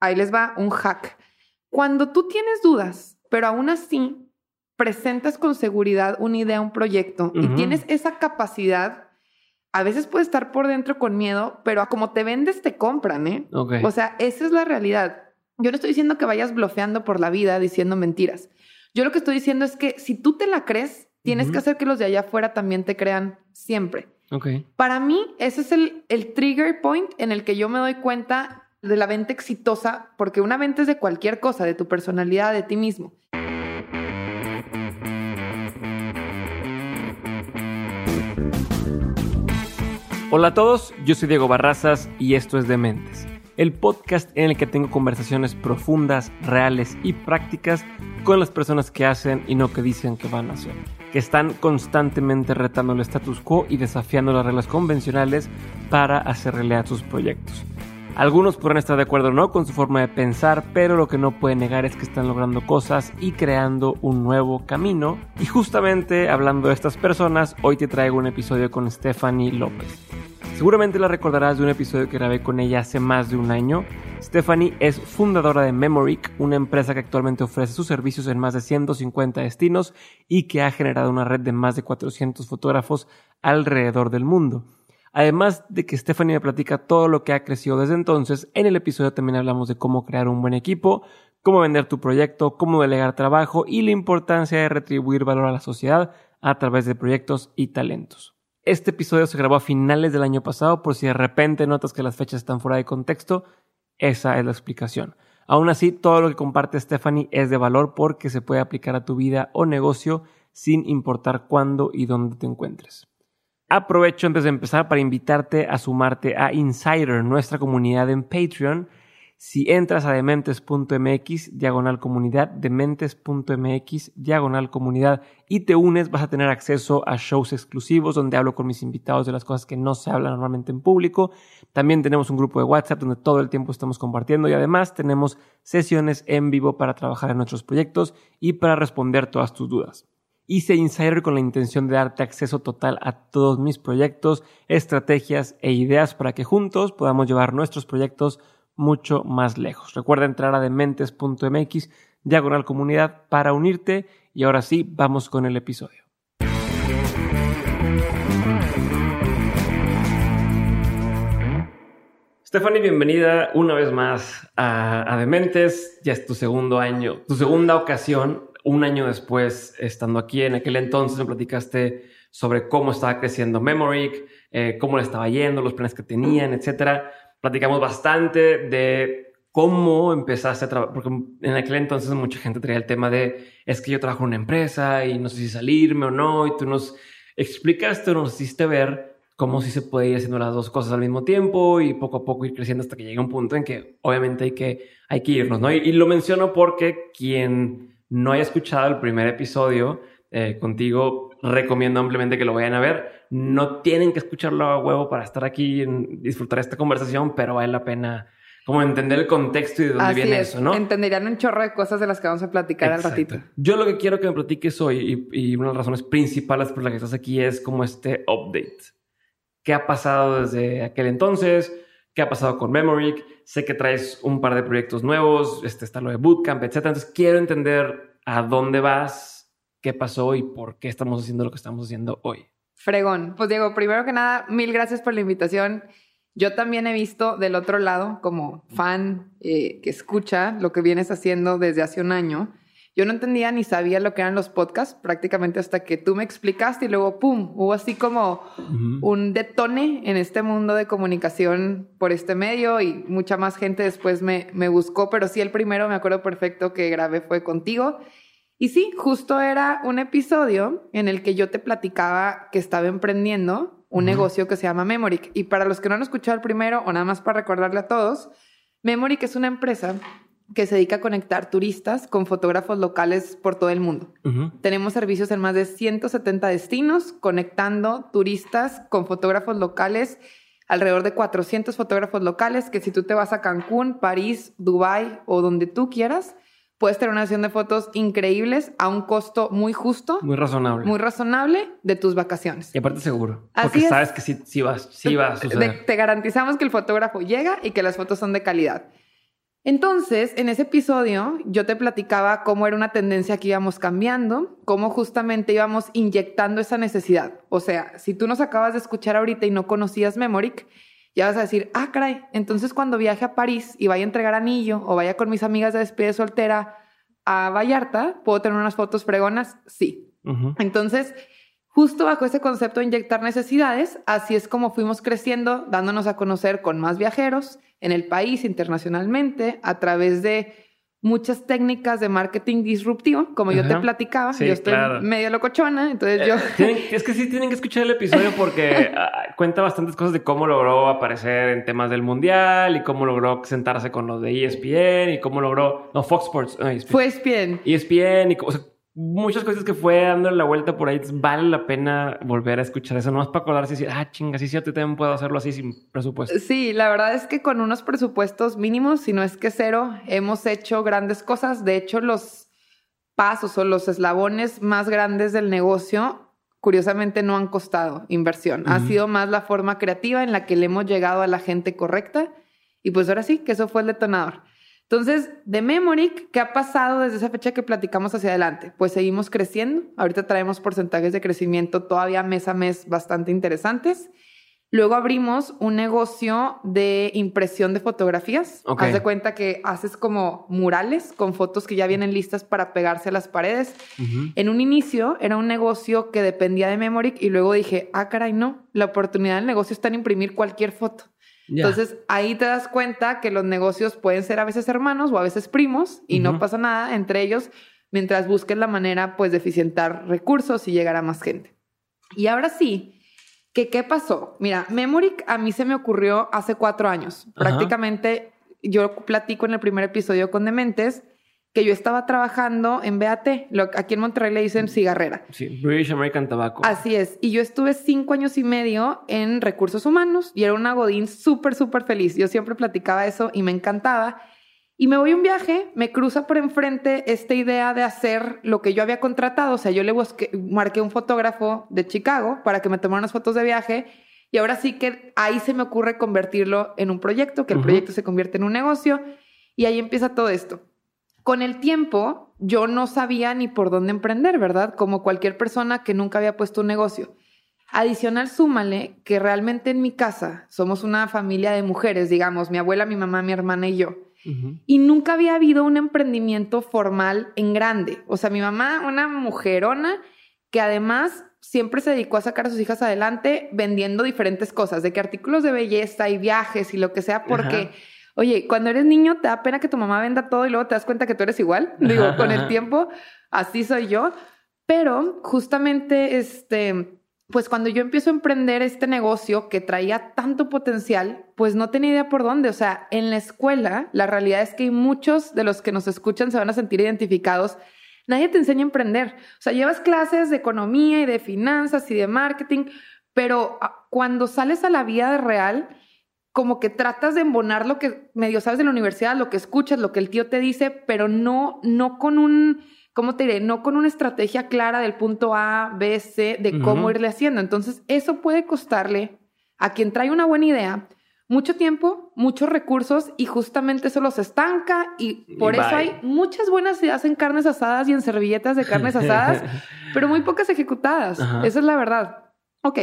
ahí les va un hack. Cuando tú tienes dudas, pero aún así presentas con seguridad una idea, un proyecto y tienes esa capacidad, a veces puedes estar por dentro con miedo, pero a como te vendes te compran, ¿eh? O sea, esa es la realidad. Yo no estoy diciendo que vayas blofeando por la vida diciendo mentiras. Yo lo que estoy diciendo es que si tú te la crees, tienes que hacer que los de allá afuera también te crean siempre. Okay. Para mí, ese es el, el trigger point en el que yo me doy cuenta de la venta exitosa, porque una venta es de cualquier cosa, de tu personalidad, de ti mismo. Hola a todos, yo soy Diego Barrazas y esto es Dementes, el podcast en el que tengo conversaciones profundas, reales y prácticas con las personas que hacen y no que dicen que van a hacer, que están constantemente retando el status quo y desafiando las reglas convencionales para hacer realidad sus proyectos. Algunos podrán estar de acuerdo o no con su forma de pensar, pero lo que no pueden negar es que están logrando cosas y creando un nuevo camino. Y justamente hablando de estas personas, hoy te traigo un episodio con Stephanie López. Seguramente la recordarás de un episodio que grabé con ella hace más de un año. Stephanie es fundadora de Memoric, una empresa que actualmente ofrece sus servicios en más de 150 destinos y que ha generado una red de más de 400 fotógrafos alrededor del mundo. Además de que Stephanie me platica todo lo que ha crecido desde entonces, en el episodio también hablamos de cómo crear un buen equipo, cómo vender tu proyecto, cómo delegar trabajo y la importancia de retribuir valor a la sociedad a través de proyectos y talentos. Este episodio se grabó a finales del año pasado, por si de repente notas que las fechas están fuera de contexto, esa es la explicación. Aún así, todo lo que comparte Stephanie es de valor porque se puede aplicar a tu vida o negocio sin importar cuándo y dónde te encuentres. Aprovecho antes de empezar para invitarte a sumarte a Insider, nuestra comunidad en Patreon. Si entras a dementes.mx, diagonal comunidad, dementes.mx, diagonal comunidad, y te unes, vas a tener acceso a shows exclusivos donde hablo con mis invitados de las cosas que no se hablan normalmente en público. También tenemos un grupo de WhatsApp donde todo el tiempo estamos compartiendo y además tenemos sesiones en vivo para trabajar en nuestros proyectos y para responder todas tus dudas. Hice Insider con la intención de darte acceso total a todos mis proyectos, estrategias e ideas para que juntos podamos llevar nuestros proyectos mucho más lejos. Recuerda entrar a dementes.mx, diagonal comunidad, para unirte y ahora sí, vamos con el episodio. Stephanie, bienvenida una vez más a, a, Dementes. Ya es tu segundo año, tu segunda ocasión un año después, estando aquí, en aquel entonces me platicaste sobre cómo estaba creciendo Memoric, eh, cómo le estaba yendo, los planes que tenían, etcétera. Platicamos bastante de cómo empezaste a trabajar, porque en aquel entonces mucha gente traía el tema de es que yo trabajo en una empresa y no sé si salirme o no, y tú nos explicaste nos hiciste ver cómo si se puede ir haciendo las dos cosas al mismo tiempo y poco a poco ir creciendo hasta que llegue un punto en que obviamente hay que, hay que irnos, ¿no? y lo menciono porque quien no haya escuchado el primer episodio eh, contigo, recomiendo ampliamente que lo vayan a ver. No tienen que escucharlo a huevo para estar aquí y disfrutar esta conversación, pero vale la pena como entender el contexto y de dónde viene eso, ¿no? Entenderían un chorro de cosas de las que vamos a platicar al ratito. Yo lo que quiero que me platiques hoy y, y una de las razones principales por las que estás aquí es como este update. ¿Qué ha pasado desde aquel entonces? Qué ha pasado con Memoric, sé que traes un par de proyectos nuevos, este está lo de Bootcamp, etc. Entonces quiero entender a dónde vas, qué pasó y por qué estamos haciendo lo que estamos haciendo hoy. Fregón. Pues Diego, primero que nada, mil gracias por la invitación. Yo también he visto del otro lado, como fan eh, que escucha lo que vienes haciendo desde hace un año, yo no entendía ni sabía lo que eran los podcasts prácticamente hasta que tú me explicaste y luego, ¡pum!, hubo así como un detone en este mundo de comunicación por este medio y mucha más gente después me, me buscó, pero sí el primero, me acuerdo perfecto que grabé fue contigo. Y sí, justo era un episodio en el que yo te platicaba que estaba emprendiendo un negocio que se llama Memoric. Y para los que no han escuchado el primero, o nada más para recordarle a todos, Memoric es una empresa que se dedica a conectar turistas con fotógrafos locales por todo el mundo. Tenemos servicios en más de 170 destinos, conectando turistas con fotógrafos locales, alrededor de 400 fotógrafos locales, que si tú te vas a Cancún, París, Dubái o donde tú quieras, puedes tener una sesión de fotos increíbles a un costo muy justo. Muy razonable. Muy razonable de tus vacaciones. Y aparte seguro. porque sabes que sí, vas, sí va a suceder. te garantizamos que el fotógrafo llega y que las fotos son de calidad. Entonces, en ese episodio, yo te platicaba cómo era una tendencia que íbamos cambiando, cómo justamente íbamos inyectando esa necesidad. O sea, si tú nos acabas de escuchar ahorita y no conocías Memoric, ya vas a decir, ah, caray, entonces cuando viaje a París y vaya a entregar anillo o vaya con mis amigas de despedida soltera a Vallarta, ¿puedo tener unas fotos fregonas? Sí. Entonces, justo bajo ese concepto de inyectar necesidades, así es como fuimos creciendo, dándonos a conocer con más viajeros en el país, internacionalmente, a través de muchas técnicas de marketing disruptivo, como yo te platicaba. yo estoy medio locochona, entonces yo... Eh, es que sí tienen que escuchar el episodio porque ah, cuenta bastantes cosas de cómo logró aparecer en temas del mundial y cómo logró sentarse con los de ESPN y cómo logró... No, Fox Sports. ESPN. Fue ESPN. ESPN y... O muchas cosas que fue dando la vuelta por ahí. Vale la pena volver a escuchar eso, nomás para acordarse y decir, ah, chinga, sí, cierto, también puedo hacerlo así sin presupuesto. Sí, la verdad es que con unos presupuestos mínimos, si no es que cero, hemos hecho grandes cosas. De hecho, los pasos o los eslabones más grandes del negocio, curiosamente, no han costado inversión. Ha sido más la forma creativa en la que le hemos llegado a la gente correcta. Y pues ahora sí, que eso fue el detonador. Entonces, de Memoric, ¿qué ha pasado desde esa fecha que platicamos hacia adelante? Pues seguimos creciendo. Ahorita traemos porcentajes de crecimiento todavía mes a mes bastante interesantes. Luego abrimos un negocio de impresión de fotografías. Haz de cuenta que haces como murales con fotos que ya vienen listas para pegarse a las paredes. En un inicio era un negocio que dependía de Memoric y luego dije, ah, caray, no, la oportunidad del negocio está en imprimir cualquier foto. Entonces ahí te das cuenta que los negocios pueden ser a veces hermanos o a veces primos y no pasa nada entre ellos mientras busques la manera pues de eficientar recursos y llegar a más gente. Y ahora sí, ¿qué, qué pasó? Mira, Memoric a mí se me ocurrió hace cuatro años. Prácticamente yo platico en el primer episodio con Dementes que yo estaba trabajando en BAT, lo, aquí en Monterrey le dicen cigarrera. Sí, British American Tobacco. Así es. Y yo estuve cinco años y medio en recursos humanos y era una godín súper, súper feliz. Yo siempre platicaba eso y me encantaba. Y me voy a un viaje, me cruza por enfrente esta idea de hacer lo que yo había contratado. O sea, yo le busqué, marqué un fotógrafo de Chicago para que me tomara unas fotos de viaje. Y ahora sí que ahí se me ocurre convertirlo en un proyecto, que el proyecto se convierte en un negocio. Y ahí empieza todo esto. Con el tiempo, yo no sabía ni por dónde emprender, ¿verdad? Como cualquier persona que nunca había puesto un negocio. Adicional, súmale que realmente en mi casa somos una familia de mujeres, digamos, mi abuela, mi mamá, mi hermana y yo. Y nunca había habido un emprendimiento formal en grande. O sea, mi mamá, una mujerona que además siempre se dedicó a sacar a sus hijas adelante vendiendo diferentes cosas, de que artículos de belleza y viajes y lo que sea, porque... Oye, cuando eres niño te da pena que tu mamá venda todo y luego te das cuenta que tú eres igual. Digo, con el tiempo, así soy yo. Pero justamente, este, pues cuando yo empiezo a emprender este negocio que traía tanto potencial, pues no tenía idea por dónde. O sea, en la escuela, la realidad es que muchos de los que nos escuchan se van a sentir identificados. Nadie te enseña a emprender. O sea, llevas clases de economía y de finanzas y de marketing, pero ah, cuando sales a la vida real, como que tratas de embonar lo que medio sabes de la universidad, lo que escuchas, lo que el tío te dice, pero no, no con un, ¿cómo te diré? No con una estrategia clara del punto A, B, C, de cómo irle haciendo. Entonces, eso puede costarle a quien trae una buena idea mucho tiempo, muchos recursos y justamente eso los estanca y por eso hay muchas buenas ideas en carnes asadas y en servilletas de carnes asadas, pero muy pocas ejecutadas. Esa es la verdad. Ok.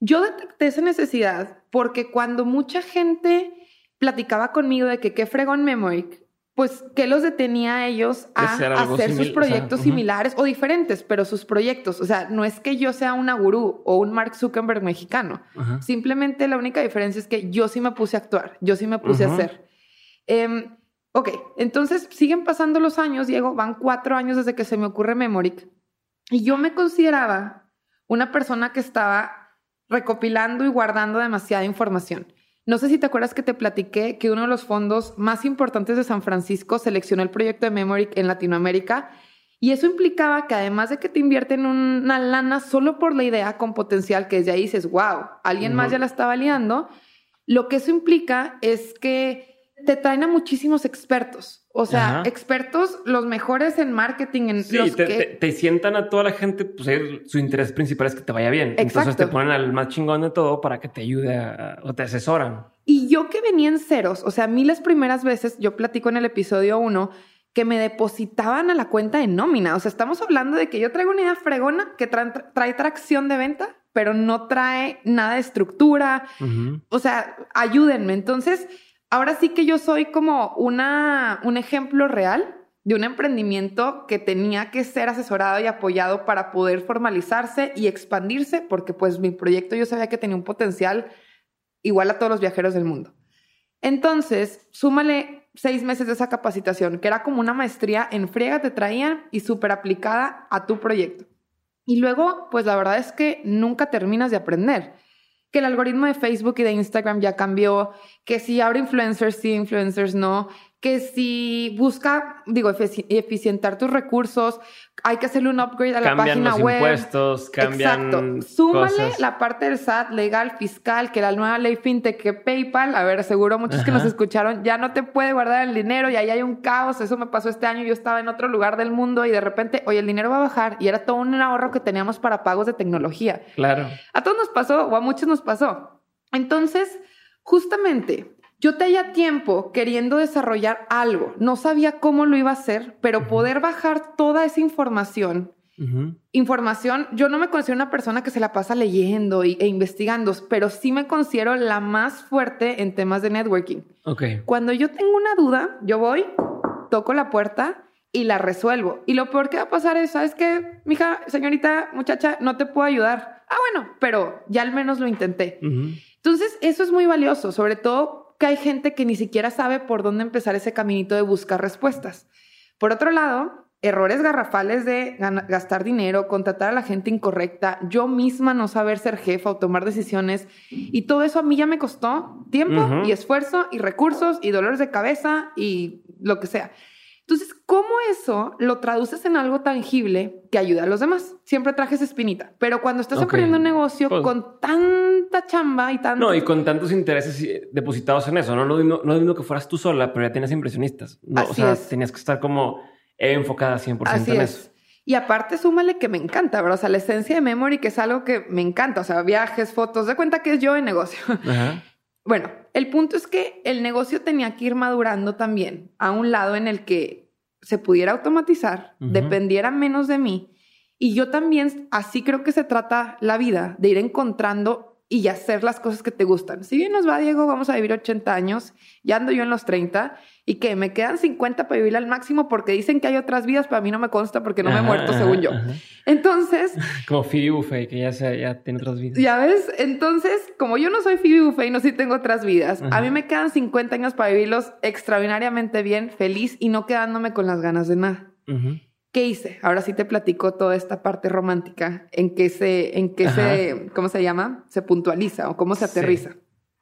Yo detecté esa necesidad porque cuando mucha gente platicaba conmigo de que qué fregón Memoric, pues qué los detenía a ellos a hacer sus proyectos similares o diferentes, pero sus proyectos. O sea, no es que yo sea una gurú o un Mark Zuckerberg mexicano. Simplemente la única diferencia es que yo sí me puse a actuar, yo sí me puse a hacer. Em, ok, entonces siguen pasando los años, Diego, van cuatro años desde que se me ocurre Memoric. Y yo me consideraba una persona que estaba recopilando y guardando demasiada información. No sé si te acuerdas que te platiqué que uno de los fondos más importantes de San Francisco seleccionó el proyecto de Memory en Latinoamérica y eso implicaba que además de que te invierten una lana solo por la idea con potencial, que desde ahí dices, wow, alguien más ya la está validando, lo que eso implica es que te traen a muchísimos expertos. O sea, expertos los mejores en marketing. En sí, te, sientan a toda la gente, pues su interés principal es que te vaya bien. Entonces te ponen al más chingón de todo para que te ayude o te asesoran. Y yo que venía en ceros, o sea, a mí las primeras veces, yo platico en el episodio 1, que me depositaban a la cuenta de nómina. O sea, estamos hablando de que yo traigo una idea fregona que trae tracción de venta, pero no trae nada de estructura. O sea, ayúdenme. Entonces, ahora sí que yo soy como una, un ejemplo real de un emprendimiento que tenía que ser asesorado y apoyado para poder formalizarse y expandirse, porque pues mi proyecto yo sabía que tenía un potencial igual a todos los viajeros del mundo. Entonces, súmale seis meses de esa capacitación, que era como una maestría en friega te traían y súper aplicada a tu proyecto. Y luego, pues la verdad es que nunca terminas de aprender. Que el algoritmo de Facebook y de Instagram ya cambió, que si ahora influencers sí, influencers no, que si busca, digo, eficientar tus recursos, hay que hacerle un upgrade a la página los web. impuestos, cambian Exacto. Súmale la parte del SAT, legal, fiscal, que la nueva ley fintech que PayPal, a ver, seguro muchos que nos escucharon, ya no te puede guardar el dinero y ahí hay un caos. Eso me pasó este año. Yo estaba en otro lugar del mundo y de repente, oye, el dinero va a bajar y era todo un ahorro que teníamos para pagos de tecnología. Claro. A todos nos pasó o a muchos nos pasó. Entonces, justamente yo tenía tiempo queriendo desarrollar algo, no sabía cómo lo iba a hacer, pero poder bajar toda esa información, información, yo no me considero una persona que se la pasa leyendo e investigando, pero sí me considero la más fuerte en temas de networking. Okay. Cuando yo tengo una duda, yo voy, toco la puerta y la resuelvo. Y lo peor que va a pasar es, ¿sabes qué, mija, señorita, muchacha, no te puedo ayudar? Ah, bueno, pero ya al menos lo intenté. Entonces, eso es muy valioso, sobre todo que hay gente que ni siquiera sabe por dónde empezar ese caminito de buscar respuestas. Por otro lado, errores garrafales de gastar dinero, contratar a la gente incorrecta, yo misma no saber ser jefa o tomar decisiones. Y todo eso a mí ya me costó tiempo y esfuerzo y recursos y dolores de cabeza y lo que sea. Entonces, ¿cómo eso lo traduces en algo tangible que ayuda a los demás? Siempre trajes espinita, pero cuando estás aprendiendo un negocio pues con tanta chamba y tanto... No, y con tantos intereses depositados en eso, ¿no? No es lo que fueras tú sola, pero ya tienes impresionistas. No, o sea, tenías que estar como enfocada 100% Así en es. eso. Y aparte, súmale que me encanta, ¿verdad? O sea, la esencia de Memory, que es algo que me encanta. O sea, viajes, fotos, de cuenta que es yo en negocio. Ajá. Bueno, el punto es que el negocio tenía que ir madurando también a un lado en el que se pudiera automatizar, dependiera menos de mí. Y yo también, así creo que se trata la vida, de ir encontrando y hacer las cosas que te gustan. Si bien nos va, Diego, vamos a vivir 80 años, ya ando yo en los 30 y que me quedan 50 para vivir al máximo porque dicen que hay otras vidas, pero a mí no me consta porque no me he muerto, según yo. Entonces... Como Phoebe Buffet, que ya, ya tiene otras vidas. Ya ves, entonces, como yo no soy Phoebe Buffet y no sí tengo otras vidas, a mí me quedan 50 años para vivirlos extraordinariamente bien, feliz y no quedándome con las ganas de nada. ¿Qué hice? Ahora sí te platico toda esta parte romántica en que se, en que se, ¿cómo se llama? Se puntualiza o cómo se aterriza.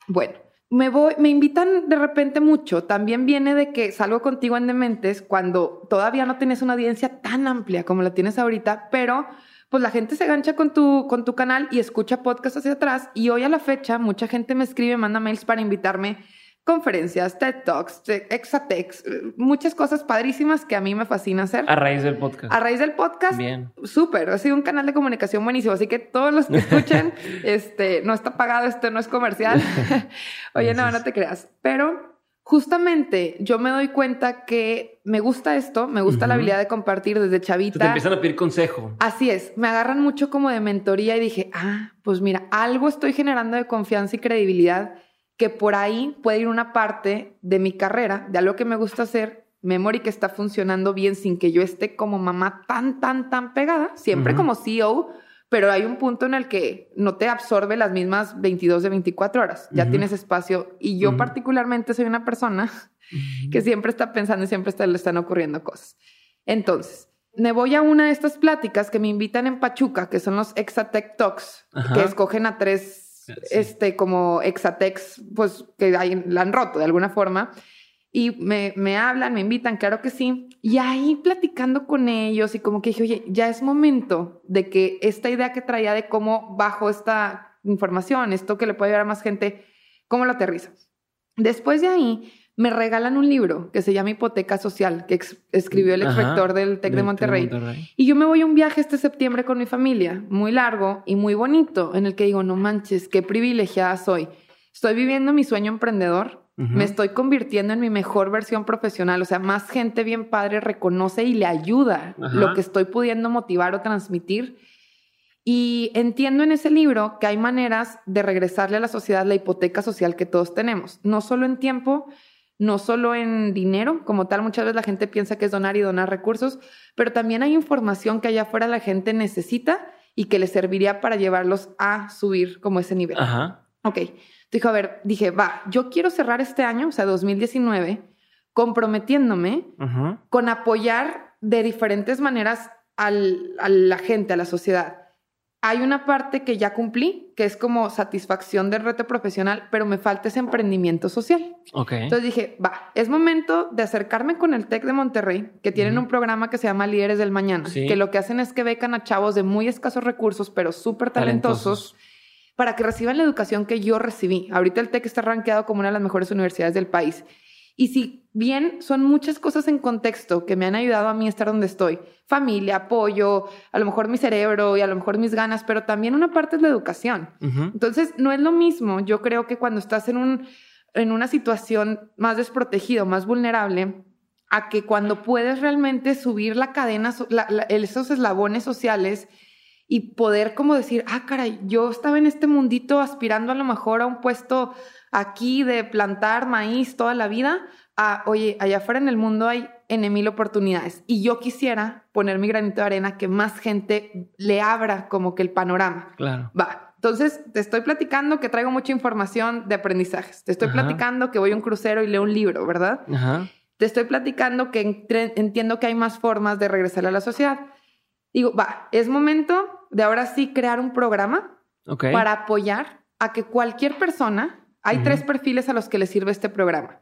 Bueno, me voy, me invitan de repente mucho. También viene de que salgo contigo en Dementes cuando todavía no tienes una audiencia tan amplia como la tienes ahorita, pero pues la gente se gancha con tu, con tu canal y escucha podcasts hacia atrás. Y hoy a la fecha, mucha gente me escribe, manda mails para invitarme conferencias, TED Talks, Exatex, muchas cosas padrísimas que a mí me fascina hacer. A raíz del podcast. A raíz del podcast. Bien. Súper. Ha sido un canal de comunicación buenísimo. Así que todos los que escuchen, este, no está pagado, esto no es comercial. Oye, no, no te creas. Pero justamente yo me doy cuenta que me gusta esto, me gusta la habilidad de compartir desde chavita. te empiezan a pedir consejo. Así es, me agarran mucho como de mentoría y dije, ah, pues mira, algo estoy generando de confianza y credibilidad que por ahí puede ir una parte de mi carrera, de algo que me gusta hacer, memory que está funcionando bien sin que yo esté como mamá tan, tan, tan pegada, siempre como CEO, pero hay un punto en el que no te absorbe las mismas 22 de 24 horas, ya tienes espacio y yo particularmente soy una persona que siempre está pensando y siempre le están ocurriendo cosas. Entonces, me voy a una de estas pláticas que me invitan en Pachuca, que son los Exatech Talks, que escogen a tres este, como Exatex, pues que hay, la han roto de alguna forma. Y me, me, hablan, me invitan, claro que sí. Y ahí platicando con ellos y como que dije, oye, ya es momento de que esta idea que traía de cómo bajo esta información, esto que le puede ayudar a más gente, ¿cómo lo aterrizas? Después de ahí, me regalan un libro que se llama Hipoteca Social, que escribió el ex rector del TEC de Monterrey. Y yo me voy a un viaje este septiembre con mi familia, muy largo y muy bonito, en el que digo, no manches, qué privilegiada soy. estoy viviendo mi sueño emprendedor, me estoy convirtiendo en mi mejor versión profesional, o sea, más gente bien padre reconoce y le ayuda lo que estoy pudiendo motivar o transmitir. Y entiendo en ese libro que hay maneras de regresarle a la sociedad la hipoteca social que todos tenemos, no solo en tiempo, no solo en dinero, como tal, muchas veces la gente piensa que es donar y donar recursos, pero también hay información que allá afuera la gente necesita y que le serviría para llevarlos a subir como ese nivel. Ajá. Ok. Dijo, a ver, dije, va, yo quiero cerrar este año, o sea, 2019, comprometiéndome con apoyar de diferentes maneras a la gente, a la sociedad hay una parte que ya cumplí, que es como satisfacción del reto profesional, pero me falta ese emprendimiento social. Ok. Entonces dije, va, es momento de acercarme con el TEC de Monterrey, que tienen un programa que se llama Líderes del Mañana, que lo que hacen es que becan a chavos de muy escasos recursos, pero súper talentosos, para que reciban la educación que yo recibí. Ahorita el TEC está rankeado como una de las mejores universidades del país. Y si bien son muchas cosas en contexto que me han ayudado a mí a estar donde estoy, familia, apoyo, a lo mejor mi cerebro y a lo mejor mis ganas, pero también una parte es la educación. Entonces, no es lo mismo, yo creo que cuando estás en, un, en una situación más desprotegido, más vulnerable, a que cuando puedes realmente subir la cadena, esos eslabones sociales y poder como decir, ah, caray, yo estaba en este mundito aspirando a lo mejor a un puesto aquí de plantar maíz toda la vida, a, oye, allá afuera en el mundo hay en mil oportunidades y yo quisiera poner mi granito de arena que más gente le abra como que el panorama. Claro. Va. Entonces, te estoy platicando que traigo mucha información de aprendizajes. Te estoy platicando que voy a un crucero y leo un libro, ¿verdad? Ajá. Te estoy platicando que entiendo que hay más formas de regresar a la sociedad. Digo, va, es momento de ahora sí crear un programa para apoyar a que cualquier persona hay tres perfiles a los que le sirve este programa.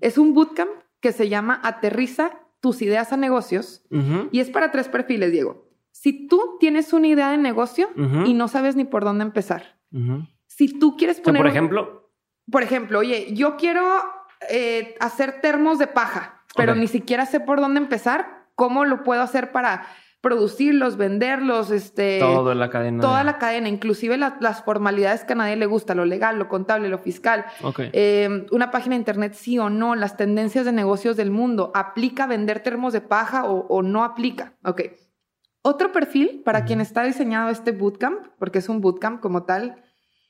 Es un bootcamp que se llama Aterriza tus ideas a negocios y es para tres perfiles, Diego. Si tú tienes una idea de negocio y no sabes ni por dónde empezar, si tú quieres poner... por ejemplo... Por ejemplo, oye, yo quiero eh, hacer termos de paja, pero ni siquiera sé por dónde empezar, ¿cómo lo puedo hacer para producirlos, venderlos, este... Toda la cadena. Toda la cadena, inclusive las formalidades que a nadie le gusta, lo legal, lo contable, lo fiscal. Em, una página de internet sí o no, las tendencias de negocios del mundo. ¿Aplica vender termos de paja o, no aplica? Ok. Otro perfil para quien está diseñado este bootcamp, porque es un bootcamp como tal,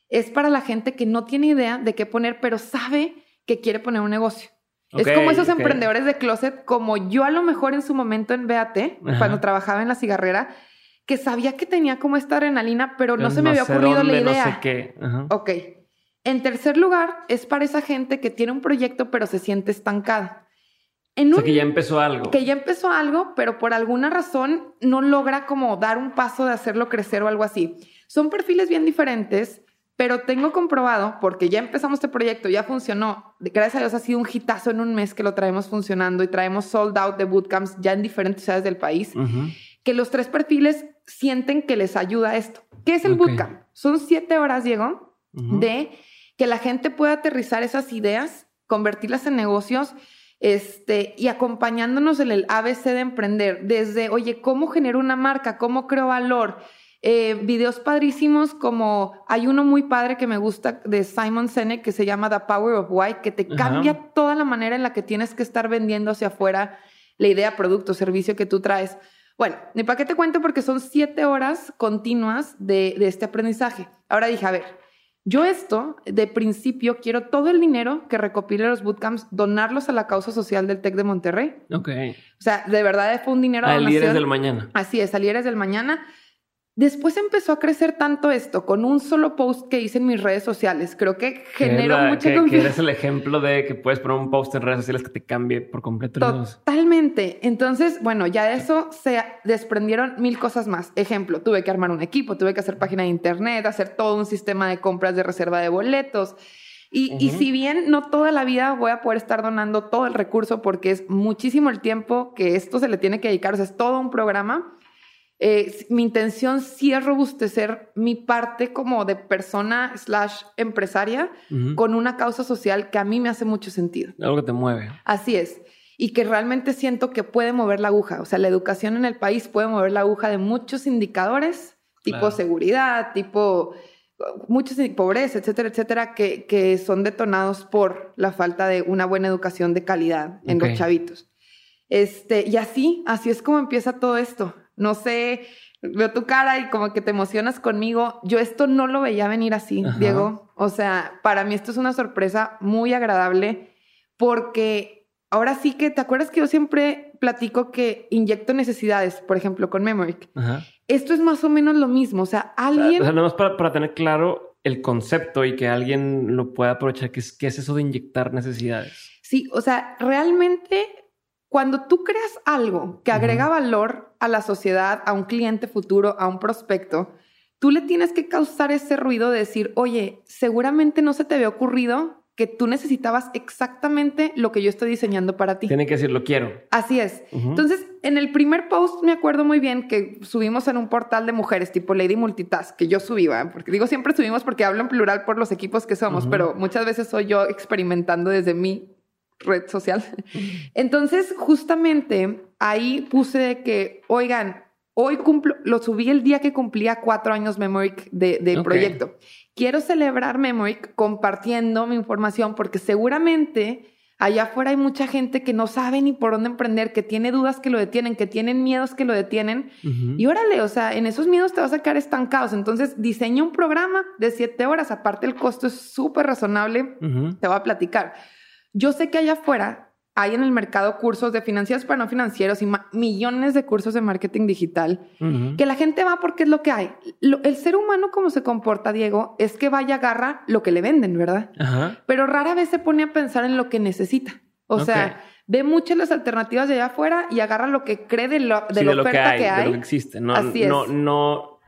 es para la gente que no tiene idea de qué poner, pero sabe que quiere poner un negocio es como esos emprendedores de closet, como yo a lo mejor en su momento en BAT, cuando trabajaba en la cigarrera, que sabía que tenía como esta adrenalina, pero no, se me había ocurrido la idea. No sé qué. Ok. En tercer lugar, es para esa gente que tiene un proyecto, pero se siente estancada. En o sea, que ya empezó algo. Que ya empezó algo, pero por alguna razón no logra como dar un paso de hacerlo crecer o algo así. Son perfiles bien diferentes pero tengo comprobado, porque ya empezamos este proyecto, ya funcionó. Gracias a Dios ha sido un hitazo en un mes que lo traemos funcionando y traemos sold out de bootcamps ya en diferentes ciudades del país, que los tres perfiles sienten que les ayuda esto. ¿Qué es el bootcamp? Son siete horas, Diego, de que la gente pueda aterrizar esas ideas, convertirlas en negocios este, y acompañándonos en el ABC de emprender, desde, oye, ¿cómo genero una marca? ¿Cómo creo valor? Eh, videos padrísimos como hay uno muy padre que me gusta de Simon Sinek que se llama The Power of Why, que te cambia toda la manera en la que tienes que estar vendiendo hacia afuera la idea, producto, servicio que tú traes. Bueno, ni para qué te cuento porque son siete horas continuas de, de este aprendizaje. Ahora dije, a ver, yo esto, de principio, quiero todo el dinero que recopile los bootcamps, donarlos a la causa social del TEC de Monterrey. Ok. O sea, de verdad fue un dinero... A líderes del mañana. Así es, a líderes del mañana. Después empezó a crecer tanto esto con un solo post que hice en mis redes sociales. Creo que generó mucha que, confianza. Que eres el ejemplo de que puedes poner un post en redes sociales que te cambie por completo. Totalmente. Entonces, bueno, ya de eso se desprendieron mil cosas más. Ejemplo, tuve que armar un equipo, tuve que hacer página de internet, hacer todo un sistema de compras de reserva de boletos. Y, y, si bien no toda la vida voy a poder estar donando todo el recurso porque es muchísimo el tiempo que esto se le tiene que dedicar, o sea, es todo un programa eh, mi intención sí es robustecer mi parte como de persona slash empresaria con una causa social que a mí me hace mucho sentido. Algo que te mueve. Así es. Y que realmente siento que puede mover la aguja. O sea, la educación en el país puede mover la aguja de muchos indicadores, tipo seguridad, tipo muchos de pobreza, etcétera, etcétera, que, que son detonados por la falta de una buena educación de calidad en los chavitos. Este, y así, así es como empieza todo esto. No sé, veo tu cara y como que te emocionas conmigo. Yo esto no lo veía venir así, Ajá. Diego. O sea, para mí esto es una sorpresa muy agradable porque ahora sí que, ¿te acuerdas que yo siempre platico que inyecto necesidades, por ejemplo, con Memoric? Ajá. Esto es más o menos lo mismo. O sea, O sea, alguien... o sea, nada más para, para tener claro el concepto y que alguien lo pueda aprovechar, ¿qué es, qué es eso de inyectar necesidades? Sí, o sea, realmente cuando tú creas algo que agrega valor a la sociedad, a un cliente futuro, a un prospecto, tú le tienes que causar ese ruido de decir, oye, seguramente no se te había ocurrido que tú necesitabas exactamente lo que yo estoy diseñando para ti. Tienen que decir, lo quiero. Así es. Entonces, en el primer post me acuerdo muy bien que subimos en un portal de mujeres tipo Lady Multitask, que yo subí, ¿va? porque digo siempre subimos porque hablo en plural por los equipos que somos, pero muchas veces soy yo experimentando desde mi red social. Entonces, justamente ahí puse de que, oigan, hoy cumplo, lo subí el día que cumplía cuatro años Memoric de, de proyecto. Quiero celebrar Memoric compartiendo mi información porque seguramente allá afuera hay mucha gente que no sabe ni por dónde emprender, que tiene dudas que lo detienen, que tienen miedos que lo detienen. Y órale, o sea, en esos miedos te vas a quedar estancados. Entonces, diseña un programa de siete horas. Aparte, el costo es súper razonable. Te voy a platicar. Yo sé que allá afuera hay en el mercado cursos de financieros para no financieros y millones de cursos de marketing digital que la gente va porque es lo que hay. Lo- el ser humano, como se comporta, Diego, es que vaya, agarra lo que le venden, ¿verdad? Ajá. Pero rara vez se pone a pensar en lo que necesita. O sea, ve muchas las alternativas de allá afuera y agarra lo que cree de, lo, de Sí, la de lo que hay, que de lo que existe. No, Así es. no, no,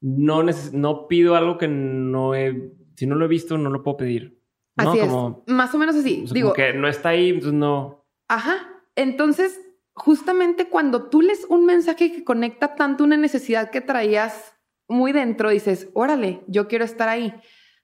no, neces- no pido algo que no he, si no lo he visto, no lo puedo pedir. ¿No? Así Como, es. Más o menos así. o sea, Digo, que no está ahí, entonces no. Ajá. Entonces, justamente cuando tú lees un mensaje que conecta tanto una necesidad que traías muy dentro, dices, órale, yo quiero estar ahí.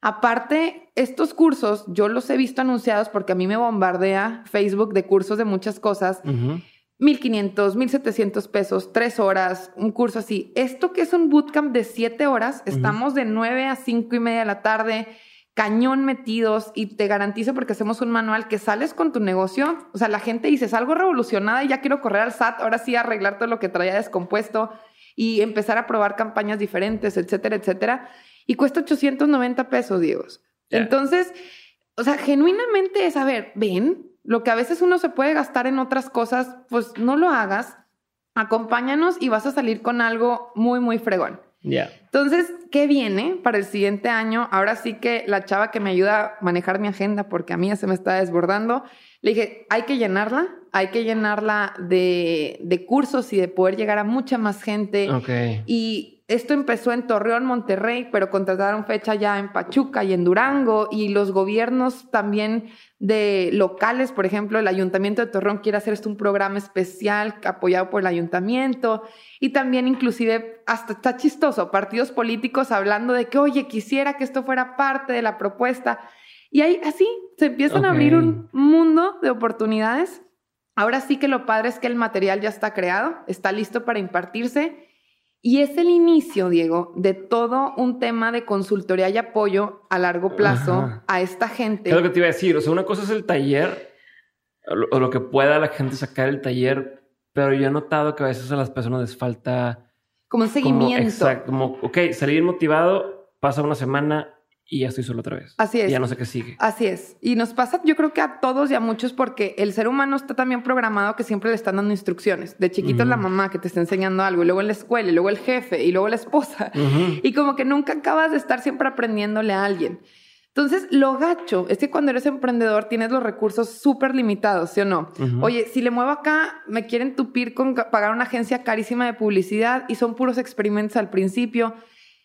Aparte, estos cursos yo los he visto anunciados porque a mí me bombardea Facebook de cursos de muchas cosas. Ujú. 1500, 1700 pesos, tres horas, un curso así. Esto que es un bootcamp de siete horas, estamos de 9 a cinco y media de la tarde, cañón metidos y te garantizo porque hacemos un manual que sales con tu negocio. O sea, la gente dice, salgo revolucionada y ya quiero correr al SAT, ahora sí arreglar todo lo que traía descompuesto y empezar a probar campañas diferentes, etcétera, etcétera. Y cuesta 890 pesos, Diego. Ya. Entonces, o sea, genuinamente es, a ver, ven, lo que a veces uno se puede gastar en otras cosas, pues no lo hagas, acompáñanos y vas a salir con algo muy, muy fregón. Ya. Entonces, ¿qué viene para el siguiente año? Ahora sí que la chava que me ayuda a manejar mi agenda, porque a mí ya se me está desbordando, le dije, hay que llenarla, hay que llenarla de, de cursos y de poder llegar a mucha más gente. Ok. Y esto empezó en Torreón, Monterrey, pero contrataron fecha ya en Pachuca y en Durango y los gobiernos también de locales, por ejemplo, el Ayuntamiento de Torreón quiere hacer esto un programa especial apoyado por el ayuntamiento y también inclusive hasta está chistoso, partidos políticos hablando de que, oye, quisiera que esto fuera parte de la propuesta. Y ahí así se empiezan a abrir un mundo de oportunidades. Ahora sí que lo padre es que el material ya está creado, está listo para impartirse y es el inicio, Diego, de todo un tema de consultoría y apoyo a largo plazo Ajá. a esta gente. ¿Qué es lo que te iba a decir? O sea, una cosa es el taller, o lo, que pueda la gente sacar del taller, pero yo he notado que a veces a las personas les falta como un como, seguimiento. exacto, como, ok, salí bien motivado, pasa una semana y ya estoy solo otra vez. Así es. Y ya no sé qué sigue. Así es. Y nos pasa, yo creo que a todos y a muchos, porque el ser humano está también programado que siempre le están dando instrucciones. De chiquito es la Ujú. mamá que te está enseñando algo, y luego en la escuela, y luego el jefe, y luego la esposa. Ujú. Y como que nunca acabas de estar siempre aprendiéndole a alguien. Entonces, lo gacho es que cuando eres emprendedor tienes los recursos súper limitados, ¿sí o no? Ujú. Oye, si le muevo acá, me quieren tupir con pagar una agencia carísima de publicidad y son puros experimentos al principio.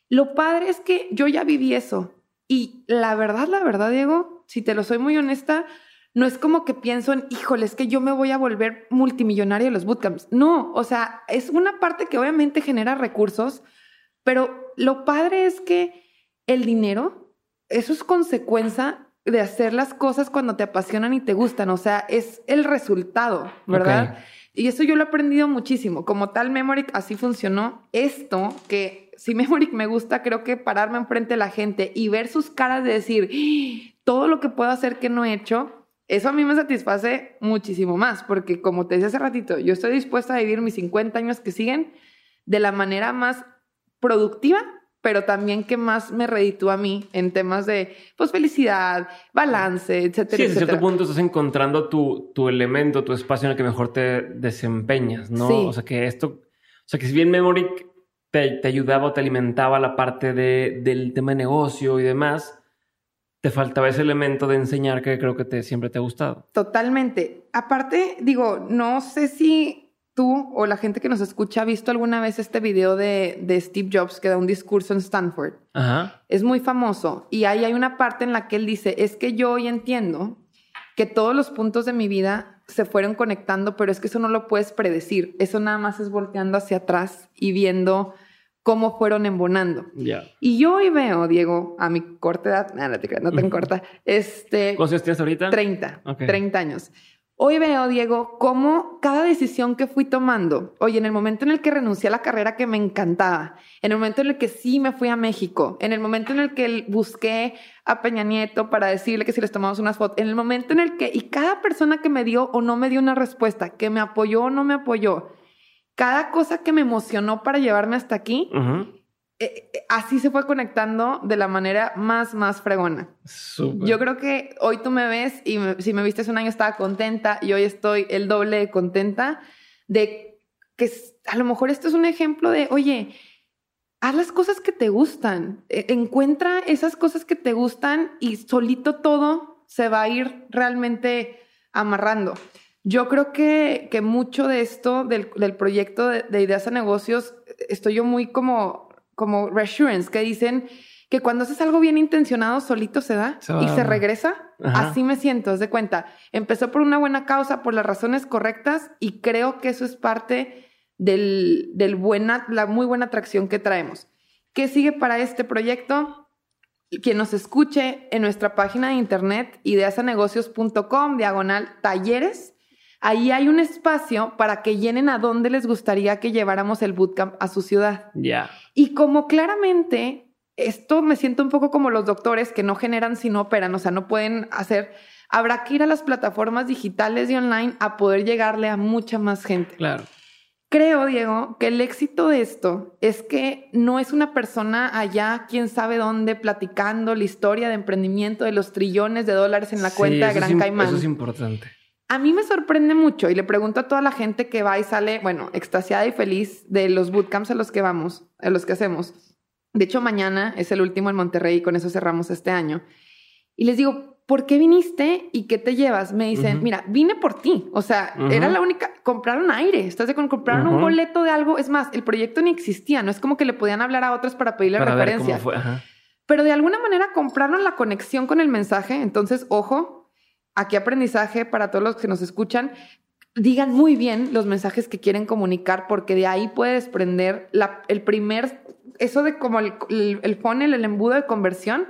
Lo padre es que yo ya viví eso. Y la verdad, la verdad, Diego, si te lo soy muy honesta, no es como que pienso en, híjole, es que yo me voy a volver multimillonario de los bootcamps. No, o sea, es una parte que obviamente genera recursos, pero lo padre es que el dinero, eso es consecuencia de hacer las cosas cuando te apasionan y te gustan, o sea, es el resultado, ¿verdad? Y eso yo lo he aprendido muchísimo. Como tal, Memoric así funcionó. Esto que si Memoric me gusta, creo que pararme enfrente de la gente y ver sus caras de decir todo lo que puedo hacer que no he hecho, eso a mí me satisface muchísimo más, porque como te decía hace ratito, yo estoy dispuesta a vivir mis 50 años que siguen de la manera más productiva pero también que más me reditúa a mí en temas de pues, felicidad, balance, etcétera. Sí, en cierto punto estás encontrando tu, tu, elemento, tu espacio en el que mejor te desempeñas, ¿no? Sí. O sea, que esto, o sea, que si bien Memory te, te ayudaba o te alimentaba la parte de, del tema de negocio y demás, te faltaba ese elemento de enseñar que creo que te, siempre te ha gustado. Totalmente. Aparte, digo, no sé si tú o la gente que nos escucha ha visto alguna vez este video de, de, Steve Jobs que da un discurso en Stanford. Ajá. Es muy famoso y ahí hay una parte en la que él dice, es que yo hoy entiendo que todos los puntos de mi vida se fueron conectando, pero es que eso no lo puedes predecir. Eso nada más es volteando hacia atrás y viendo cómo fueron embonando. Yeah. Y yo hoy veo, Diego, a mi corta edad, no, no te creas, no tan corta, este... ¿Cuántos tienes ahorita? 30, Okay. 30 años. Hoy veo, Diego, cómo cada decisión que fui tomando, oye, en el momento en el que renuncié a la carrera que me encantaba, en el momento en el que sí me fui a México, en el momento en el que busqué a Peña Nieto para decirle que si les tomamos unas fotos, en el momento en el que, y cada persona que me dio o no me dio una respuesta, que me apoyó o no me apoyó, cada cosa que me emocionó para llevarme hasta aquí, Uh -huh. eh, eh, así se fue conectando de la manera más, más fregona. Súper. Yo creo que hoy tú me ves y me, si me viste hace un año estaba contenta y hoy estoy el doble de contenta de que a lo mejor esto es un ejemplo de, oye, haz las cosas que te gustan, eh, encuentra esas cosas que te gustan y solito todo se va a ir realmente amarrando. Yo creo que, que mucho de esto, del, del proyecto de, de, ideas a negocios, estoy yo muy como, como reassurance, que dicen que cuando haces algo bien intencionado, solito se da y se regresa. Ajá. Así me siento, haz de cuenta. Empezó por una buena causa, por las razones correctas y creo que eso es parte del, del buena, la muy buena atracción que traemos. ¿Qué sigue para este proyecto? Quien nos escuche en nuestra página de internet, ideasanegocios.com, diagonal talleres, ahí hay un espacio para que llenen a dónde les gustaría que lleváramos el bootcamp a su ciudad. Ya. Y como claramente esto me siento un poco como los doctores que no generan sino operan, o sea, no pueden hacer, habrá que ir a las plataformas digitales y online a poder llegarle a mucha más gente. Claro. Creo, Diego, que el éxito de esto es que no es una persona allá, quién sabe dónde, platicando la historia de emprendimiento de los trillones de dólares en la Sí, cuenta de Gran es Caimán. Eso es importante. A mí me sorprende mucho y le pregunto a toda la gente que va y sale, bueno, extasiada y feliz de los bootcamps a los que vamos, a los que hacemos. De hecho, mañana es el último en Monterrey y con eso cerramos este año. Y les digo, ¿por qué viniste y qué te llevas? Me dicen, mira, vine por ti. O sea, era la única, compraron aire, estás de con compraron un boleto de algo. Es más, el proyecto ni existía, no es como que le podían hablar a otros para pedirle Para referencia pero de alguna manera compraron la conexión con el mensaje. Entonces, ojo, aquí aprendizaje para todos los que nos escuchan. Digan muy bien los mensajes que quieren comunicar, porque de ahí puede desprender el primer, eso de como el, el, el funnel, el embudo de conversión,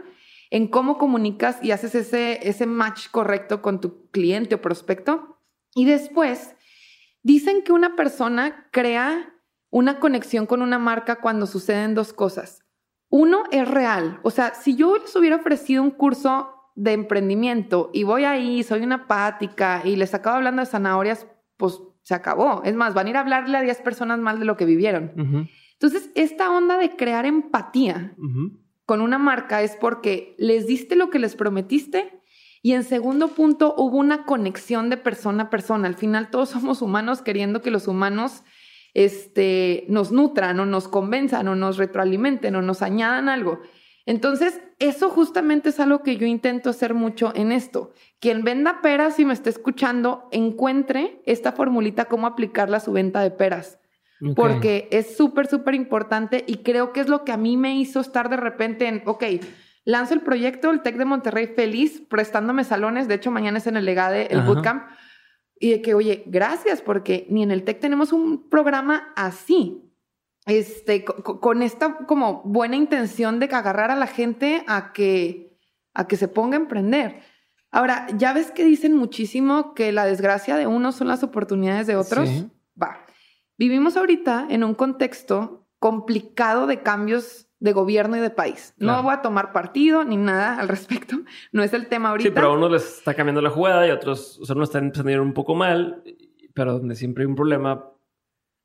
en cómo comunicas y haces ese, ese match correcto con tu cliente o prospecto. Y después, dicen que una persona crea una conexión con una marca cuando suceden dos cosas. Uno es real. O sea, si yo les hubiera ofrecido un curso de emprendimiento y voy ahí, soy una apática y les acabo hablando de zanahorias, pues se acabó. Es más, van a ir a hablarle a 10 personas mal de lo que vivieron. Entonces, esta onda de crear empatía con una marca es porque les diste lo que les prometiste y en segundo punto hubo una conexión de persona a persona. Al final todos somos humanos queriendo que los humanos este, nos nutran o nos convenzan o nos retroalimenten o nos añadan algo. Entonces, eso justamente es algo que yo intento hacer mucho en esto. Quien venda peras y me esté escuchando, encuentre esta formulita, cómo aplicarla a su venta de peras porque es súper, súper importante y creo que es lo que a mí me hizo estar de repente en, ok, lanzo el proyecto, el TEC de Monterrey feliz, prestándome salones, de hecho mañana es en el Legade, el Ajá. bootcamp, y de que, oye, gracias, porque ni en el TEC tenemos un programa así, este, co- co- con esta como buena intención de agarrar a la gente a que, a que se ponga a emprender. Ahora, ya ves que dicen muchísimo que la desgracia de unos son las oportunidades de otros. Sí. Va. Vivimos ahorita en un contexto complicado de cambios de gobierno y de país. No voy a tomar partido ni nada al respecto. No es el tema ahorita. Sí, pero a unos les está cambiando la jugada y a otros, o sea, unos están empezando a ir un poco mal, pero donde siempre hay un problema,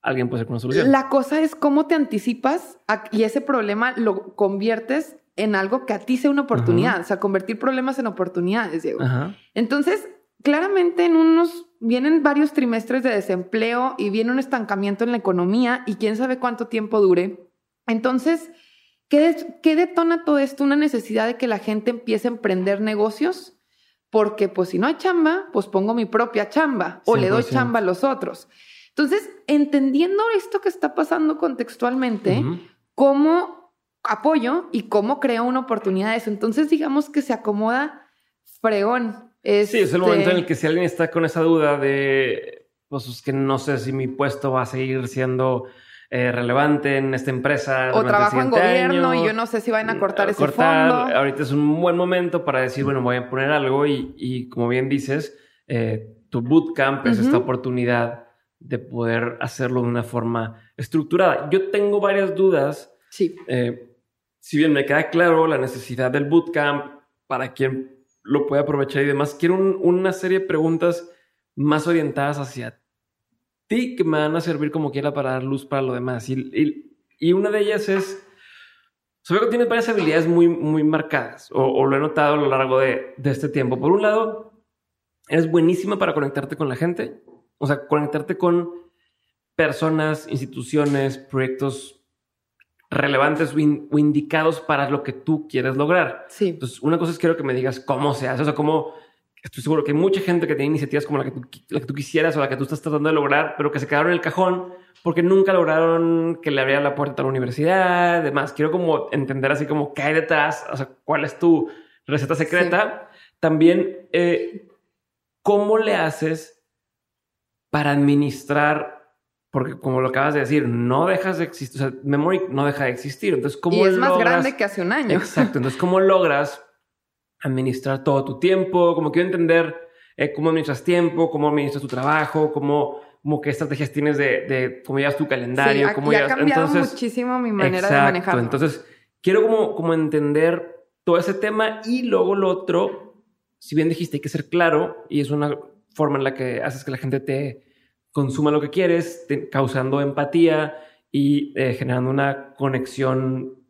alguien puede ser una solución. La cosa es cómo te anticipas y ese problema lo conviertes en algo que a ti sea una oportunidad. O sea, convertir problemas en oportunidades, Diego. Entonces, claramente en unos vienen varios trimestres de desempleo y viene un estancamiento en la economía y quién sabe cuánto tiempo dure. Entonces, ¿qué, ¿qué, detona todo esto? Una necesidad de que la gente empiece a emprender negocios, porque pues si no hay chamba, pues pongo mi propia chamba o le doy chamba a los otros. Entonces, entendiendo esto que está pasando contextualmente, cómo apoyo y cómo creo una oportunidad de eso. Entonces, digamos que se acomoda fregón Sí, es el momento en el que si alguien está con esa duda de, pues es que no sé si mi puesto va a seguir siendo eh, relevante en esta empresa. O trabajo en gobierno y yo no sé si van a cortar ese fondo. Ahorita es un buen momento para decir, bueno, voy a poner algo y, como bien dices, eh, tu bootcamp es esta oportunidad de poder hacerlo de una forma estructurada. Yo tengo varias dudas. Sí. Eh, si bien me queda claro la necesidad del bootcamp para quien lo puede aprovechar y demás. Quiero una serie de preguntas más orientadas hacia ti que me van a servir como quiera para dar luz para lo demás. Y, y, una de ellas es, sobre que tienes varias habilidades muy, muy marcadas, o, lo he notado a lo largo de, de este tiempo. Por un lado, eres buenísima para conectarte con la gente, o sea, conectarte con personas, instituciones, proyectos relevantes o, indicados para lo que tú quieres lograr. Sí. Entonces, una cosa es quiero que me digas cómo se hace, o sea, cómo estoy seguro que hay mucha gente que tiene iniciativas como la que, tú, la que tú quisieras o la que tú estás tratando de lograr, pero que se quedaron en el cajón porque nunca lograron que le abriera la puerta a la universidad, demás. Quiero como entender así como qué hay detrás, o sea, cuál es tu receta secreta. También, eh, ¿cómo le haces para administrar porque como lo acabas de decir, no dejas de existir, o sea, Memory no deja de existir. Entonces, ¿cómo Y es más grande que hace un año. Exacto. Entonces, ¿cómo logras administrar todo tu tiempo? Como quiero entender eh, cómo administras tiempo, cómo administras tu trabajo, cómo, cómo qué estrategias tienes de, de cómo llevas tu calendario. Sí, cómo ha cambiado muchísimo mi manera de manejarlo. Entonces, quiero como, como entender todo ese tema y luego lo otro, si bien dijiste hay que ser claro y es una forma en la que haces que la gente te consuma lo que quieres, causando empatía y eh, generando una conexión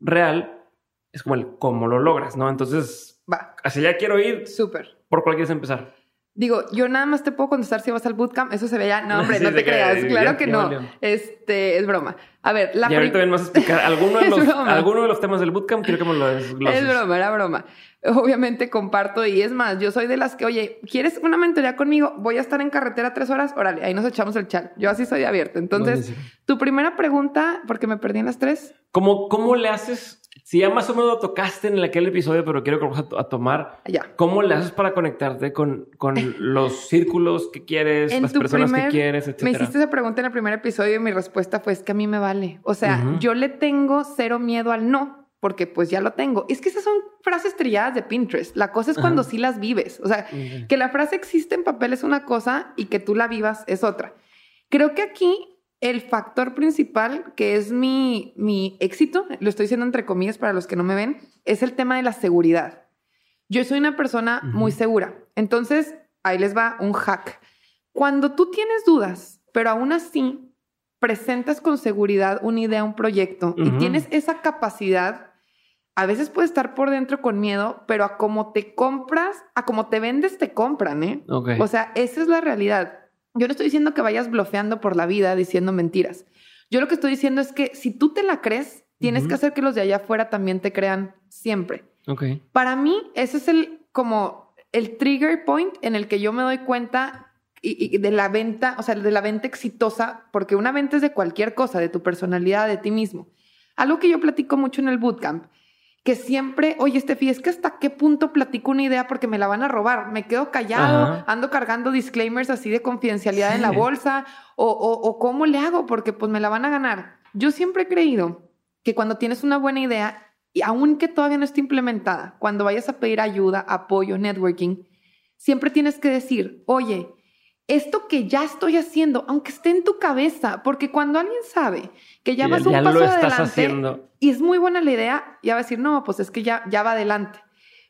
real, es como el cómo lo logras, ¿no? Entonces, va. Hacia allá quiero ir. Súper. ¿Por cuál quieres empezar? Digo, yo nada más te puedo contestar si vas al bootcamp. Eso se ve ya. No, hombre, no te creas. claro que no. Este es broma. A ver, la Y ahorita ven más a explicar alguno de, los, alguno de los temas del bootcamp. Quiero que me lo desgloses. Es broma, era broma. Obviamente comparto y es más, yo soy de las que, oye, ¿quieres una mentoría conmigo? Voy a estar en carretera tres horas. Órale, ahí nos echamos el chat. Yo así soy abierto. Entonces, tu primera pregunta, porque me perdí en las tres. ¿Cómo, cómo le haces si ya más o menos lo tocaste en aquel episodio, pero quiero que vamos a, tomar. Ya. ¿Cómo le haces para conectarte con, con los círculos que quieres, las personas que quieres, etcétera? Me hiciste esa pregunta en el primer episodio y mi respuesta fue es que a mí me vale. O sea, yo le tengo cero miedo al no, porque pues ya lo tengo. Es que esas son frases trilladas de Pinterest. La cosa es cuando sí las vives. O sea, que la frase existe en papel es una cosa y que tú la vivas es otra. Creo que aquí el factor principal, que es mi, mi éxito, lo estoy diciendo entre comillas para los que no me ven, es el tema de la seguridad. Yo soy una persona muy segura. Entonces, ahí les va un hack. Cuando tú tienes dudas, pero aún así presentas con seguridad una idea, un proyecto y tienes esa capacidad, a veces puedes estar por dentro con miedo, pero a cómo te compras, a cómo te vendes, te compran, ¿eh? O sea, esa es la realidad. Yo no estoy diciendo que vayas blofeando por la vida diciendo mentiras. Yo lo que estoy diciendo es que si tú te la crees, tienes que hacer que los de allá afuera también te crean siempre. Okay. Para mí, ese es el como el trigger point en el que yo me doy cuenta y, de la venta, o sea, de la venta exitosa, porque una venta es de cualquier cosa, de tu personalidad, de ti mismo. Algo que yo platico mucho en el bootcamp que siempre, oye, Estefi, es que hasta qué punto platico una idea porque me la van a robar. Me quedo callado, ando cargando disclaimers así de confidencialidad en la bolsa, o, o, cómo le hago porque pues me la van a ganar. Yo siempre he creído que cuando tienes una buena idea, y aunque todavía no esté implementada, cuando vayas a pedir ayuda, apoyo, networking, siempre tienes que decir, oye, esto que ya estoy haciendo, aunque esté en tu cabeza, porque cuando alguien sabe que ya Ya- vas un ya paso adelante haciendo. y es muy buena la idea, ya va a decir, no, pues es que ya, ya va adelante.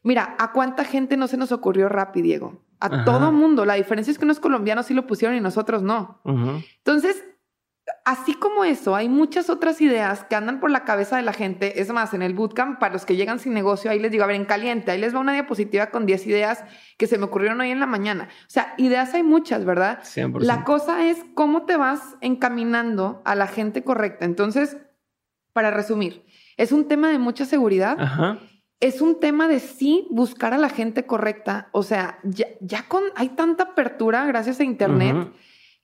Mira, ¿a cuánta gente no se nos ocurrió Rappi, Diego? A Ajá. todo mundo. La diferencia es que unos colombianos sí lo pusieron y nosotros no. Entonces, así como eso, hay muchas otras ideas que andan por la cabeza de la gente. Es más, en el bootcamp, para los que llegan sin negocio, ahí les digo, a ver, en caliente, ahí les va una diapositiva con 10 ideas que se me ocurrieron hoy en la mañana. O sea, ideas hay muchas, ¿verdad? 100%. La cosa es cómo te vas encaminando a la gente correcta. Entonces, para resumir, es un tema de mucha seguridad. Ajá. Es un tema de sí buscar a la gente correcta. O sea, ya, ya con hay tanta apertura gracias a Internet.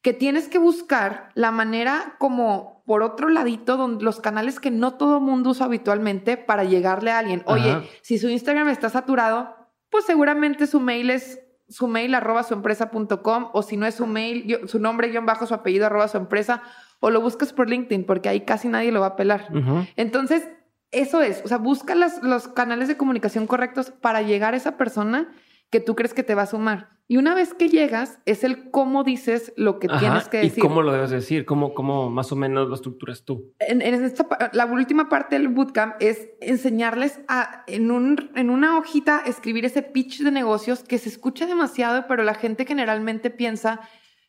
Que tienes que buscar la manera como por otro ladito, donde los canales que no todo mundo usa habitualmente para llegarle a alguien. Oye, Ajá. si su Instagram está saturado, pues seguramente su mail es su mail arroba su empresa.com o si no es su mail, yo- su nombre guion bajo su apellido arroba su empresa o lo buscas por LinkedIn porque ahí casi nadie lo va a pelar. Entonces, eso es, o sea, busca las- los canales de comunicación correctos para llegar a esa persona que tú crees que te va a sumar. Y una vez que llegas, es el cómo dices lo que Ajá. tienes que ¿Y decir. cómo lo debes decir? ¿Cómo, cómo más o menos lo estructuras tú? En, en esta la última parte del bootcamp es enseñarles a, en, un, en una hojita, escribir ese pitch de negocios que se escucha demasiado, pero la gente generalmente piensa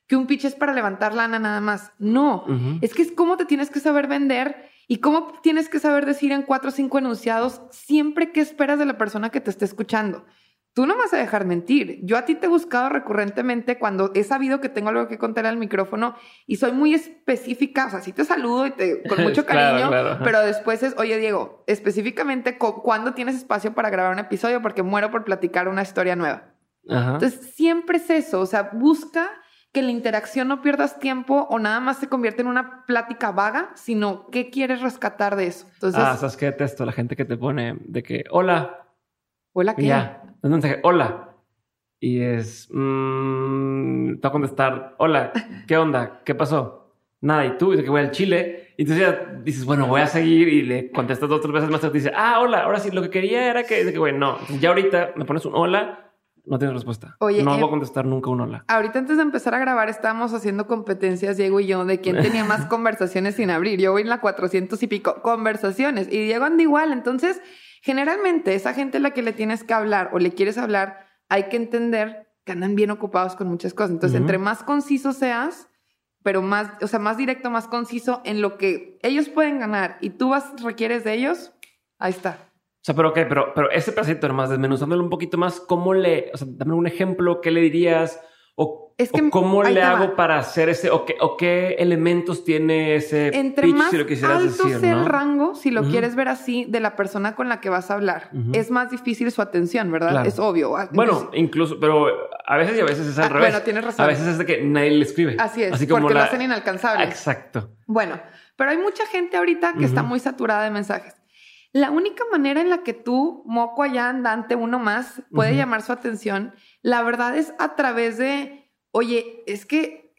que un pitch es para levantar lana nada más. No, es que es cómo te tienes que saber vender y cómo tienes que saber decir en cuatro o cinco enunciados siempre que esperas de la persona que te esté escuchando. Tú no me vas a dejar mentir. Yo a ti te he buscado recurrentemente cuando he sabido que tengo algo que contar al micrófono y soy muy específica. O sea, sí te saludo y te, con mucho cariño, claro, pero después es, oye, Diego, específicamente cu- cuándo tienes espacio para grabar un episodio porque muero por platicar una historia nueva. Ajá. Entonces, siempre es eso. O sea, busca que la interacción no pierdas tiempo o nada más se convierte en una plática vaga, sino qué quieres rescatar de eso. Entonces, ah, ¿sabes qué detesto? La gente que te pone de que, hola, hola, y ¿qué? ya. Un mensaje, hola. Y es, mmm, te va a contestar, hola, ¿qué onda? ¿Qué pasó? Nada, y tú, y que voy al Chile. Y entonces ya dices, bueno, voy a seguir y le contestas dos o tres veces más. Y te dice, ah, hola, ahora sí, lo que quería era que, de que, güey, no. Entonces, ya ahorita me pones un hola, no tienes respuesta. Oye, no eh, voy a contestar nunca un hola. Ahorita antes de empezar a grabar estábamos haciendo competencias, Diego y yo, de quién tenía más conversaciones sin abrir. Yo voy en la 400 y pico conversaciones y Diego anda igual. Entonces, generalmente esa gente a la que le tienes que hablar o le quieres hablar, hay que entender que andan bien ocupados con muchas cosas. Entonces, entre más conciso seas, pero más, o sea, más directo, más conciso en lo que ellos pueden ganar y tú vas, requieres de ellos, ahí está. O sea, pero ok, pero, pero ese pedacito nomás, desmenuzándolo un poquito más, ¿cómo le, o sea, dame un ejemplo, qué le dirías? O, Es que cómo le te va. hago para hacer ese, o qué, o qué elementos tiene ese Entre pitch, más si lo quisieras alto decir, sea ¿no? el rango, si lo Ujú. quieres ver así, de la persona con la que vas a hablar, Ujú. es más difícil su atención, ¿verdad? Claro. Es obvio. Ah, Bueno, incluso, pero a veces y a veces es al Ah, revés. bueno, tienes razón. A veces es de que nadie le escribe. así es, Así como porque la... lo hacen inalcanzable. Exacto. Bueno, pero hay mucha gente ahorita que está Ujú. muy saturada de mensajes. La única manera en la que tú, moco allá andante, uno más, puede Ujú. llamar su atención, la verdad es a través de, oye, es que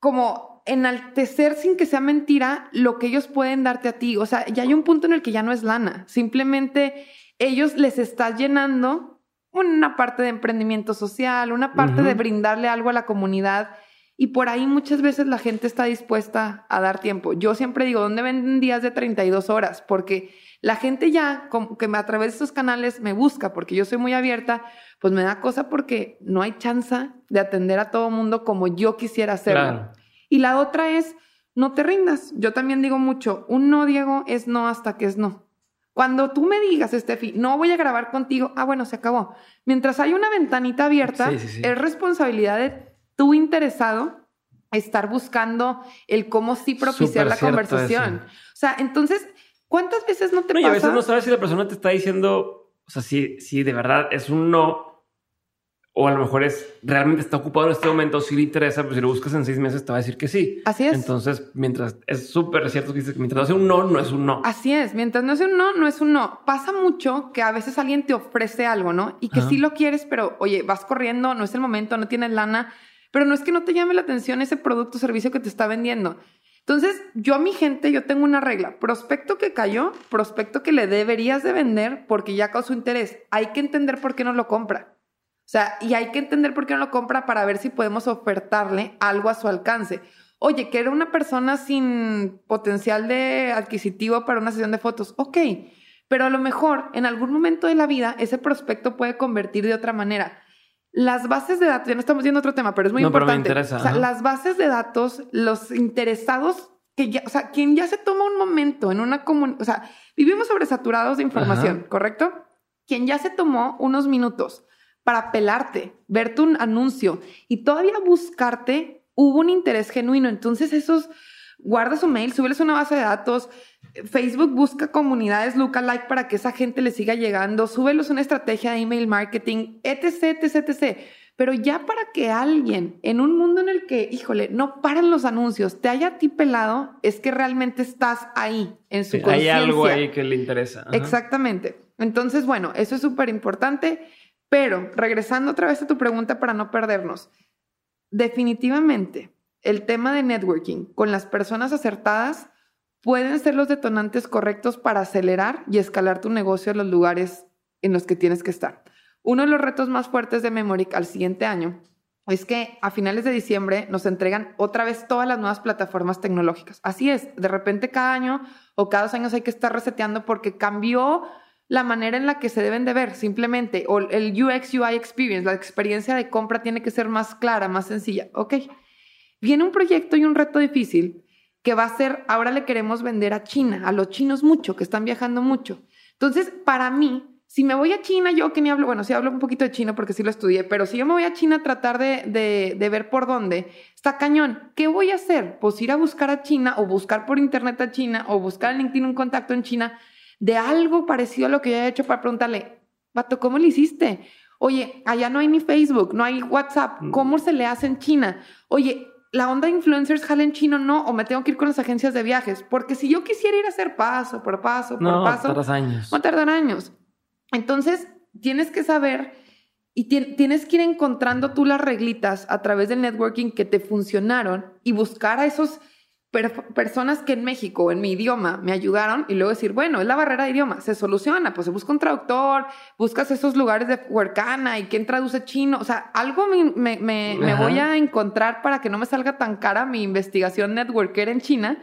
como enaltecer sin que sea mentira lo que ellos pueden darte a ti. O sea, ya hay un punto en el que ya no es lana. Simplemente ellos les está llenando una parte de emprendimiento social, una parte de brindarle algo a la comunidad. Y por ahí muchas veces la gente está dispuesta a dar tiempo. Yo siempre digo, ¿dónde venden días de 32 horas? Porque la gente ya, como que a través de estos canales me busca, porque yo soy muy abierta, pues me da cosa porque no hay chance de atender a todo mundo como yo quisiera hacerlo. Claro. Y la otra es, no te rindas. Yo también digo mucho, un no, Diego, es no hasta que es no. Cuando tú me digas, Steffi, no voy a grabar contigo, ah, bueno, se acabó. Mientras hay una ventanita abierta, Sí, sí, sí. es responsabilidad de tú interesado estar buscando el cómo sí propiciar la conversación. eso. O sea, entonces, ¿cuántas veces no te No, y a veces no sabes si la persona te está diciendo, o sea, si, si de verdad es un no, o a lo mejor es realmente está ocupado en este momento, si le interesa, pues si lo buscas en seis meses te va a decir que sí. Así es. Entonces, mientras es súper cierto que dices que mientras no sea un no, no es un no. Así es, mientras no es un no, no es un no. Pasa mucho que a veces alguien te ofrece algo, ¿no? Y que Ajá. sí lo quieres, pero oye, vas corriendo, no es el momento, no tienes lana, pero no es que no te llame la atención ese producto o servicio que te está vendiendo. Entonces, yo a mi gente, yo tengo una regla. Prospecto que cayó, prospecto que le deberías de vender porque ya causó interés. Hay que entender por qué no lo compra. O sea, y hay que entender por qué no lo compra para ver si podemos ofertarle algo a su alcance. Oye, que era una persona sin potencial de adquisitivo para una sesión de fotos. Ok, pero a lo mejor en algún momento de la vida ese prospecto puede convertir de otra manera. Las bases de datos, ya no estamos viendo otro tema, pero es muy importante. Pero me interesa, o sea, las bases de datos, los interesados que ya, o sea, quien ya se toma un momento en una comunidad, o sea, vivimos sobresaturados de información, ¿correcto? Quien ya se tomó unos minutos para pelarte, verte un anuncio y todavía buscarte, hubo un interés genuino. Entonces, esos, guarda su mail, súbeles una base de datos, Facebook busca comunidades lookalike para que esa gente le siga llegando, súbelos una estrategia de email marketing, etc, etc, etc. Pero ya para que alguien en un mundo en el que, híjole, no paran los anuncios, te haya a ti pelado, es que realmente estás ahí en su conciencia. Hay algo ahí que le interesa. Exactamente. Entonces, bueno, eso es súper importante. Pero regresando otra vez a tu pregunta para no perdernos, definitivamente el tema de networking con las personas acertadas pueden ser los detonantes correctos para acelerar y escalar tu negocio a los lugares en los que tienes que estar. Uno de los retos más fuertes de Memoric al siguiente año es que a finales de diciembre nos entregan otra vez todas las nuevas plataformas tecnológicas. Así es, de repente cada año o cada dos años hay que estar reseteando porque cambió la manera en la que se deben de ver, simplemente, o el UX UI experience, la experiencia de compra tiene que ser más clara, más sencilla. Ok, viene un proyecto y un reto difícil que va a ser, ahora le queremos vender a China, a los chinos mucho, que están viajando mucho. Entonces, para mí, si me voy a China, yo que ni hablo, bueno, sí hablo un poquito de China porque sí lo estudié, pero si yo me voy a China a tratar de, de, de, ver por dónde, está cañón. ¿Qué voy a hacer? Pues ir a buscar a China o buscar por internet a China o buscar en LinkedIn un contacto en China de algo parecido a lo que yo he hecho para preguntarle, Vato, ¿cómo le hiciste? Oye, allá no hay ni Facebook, no hay WhatsApp, mm. ¿cómo se le hace en China? Oye, la onda influencers jala en chino, no, o me tengo que ir con las agencias de viajes, porque si yo quisiera ir a hacer paso por paso por no, paso, tardas años. va a tardar años. Entonces, tienes que saber y tienes que ir encontrando tú las reglitas a través del networking que te funcionaron y buscar a esos personas que en México, en mi idioma, me ayudaron y luego decir, bueno, es la barrera de idioma, se soluciona, pues se busca un traductor, buscas esos lugares de huercana y quién traduce chino, o sea, algo me, me, voy a encontrar para que no me salga tan cara mi investigación networker en China,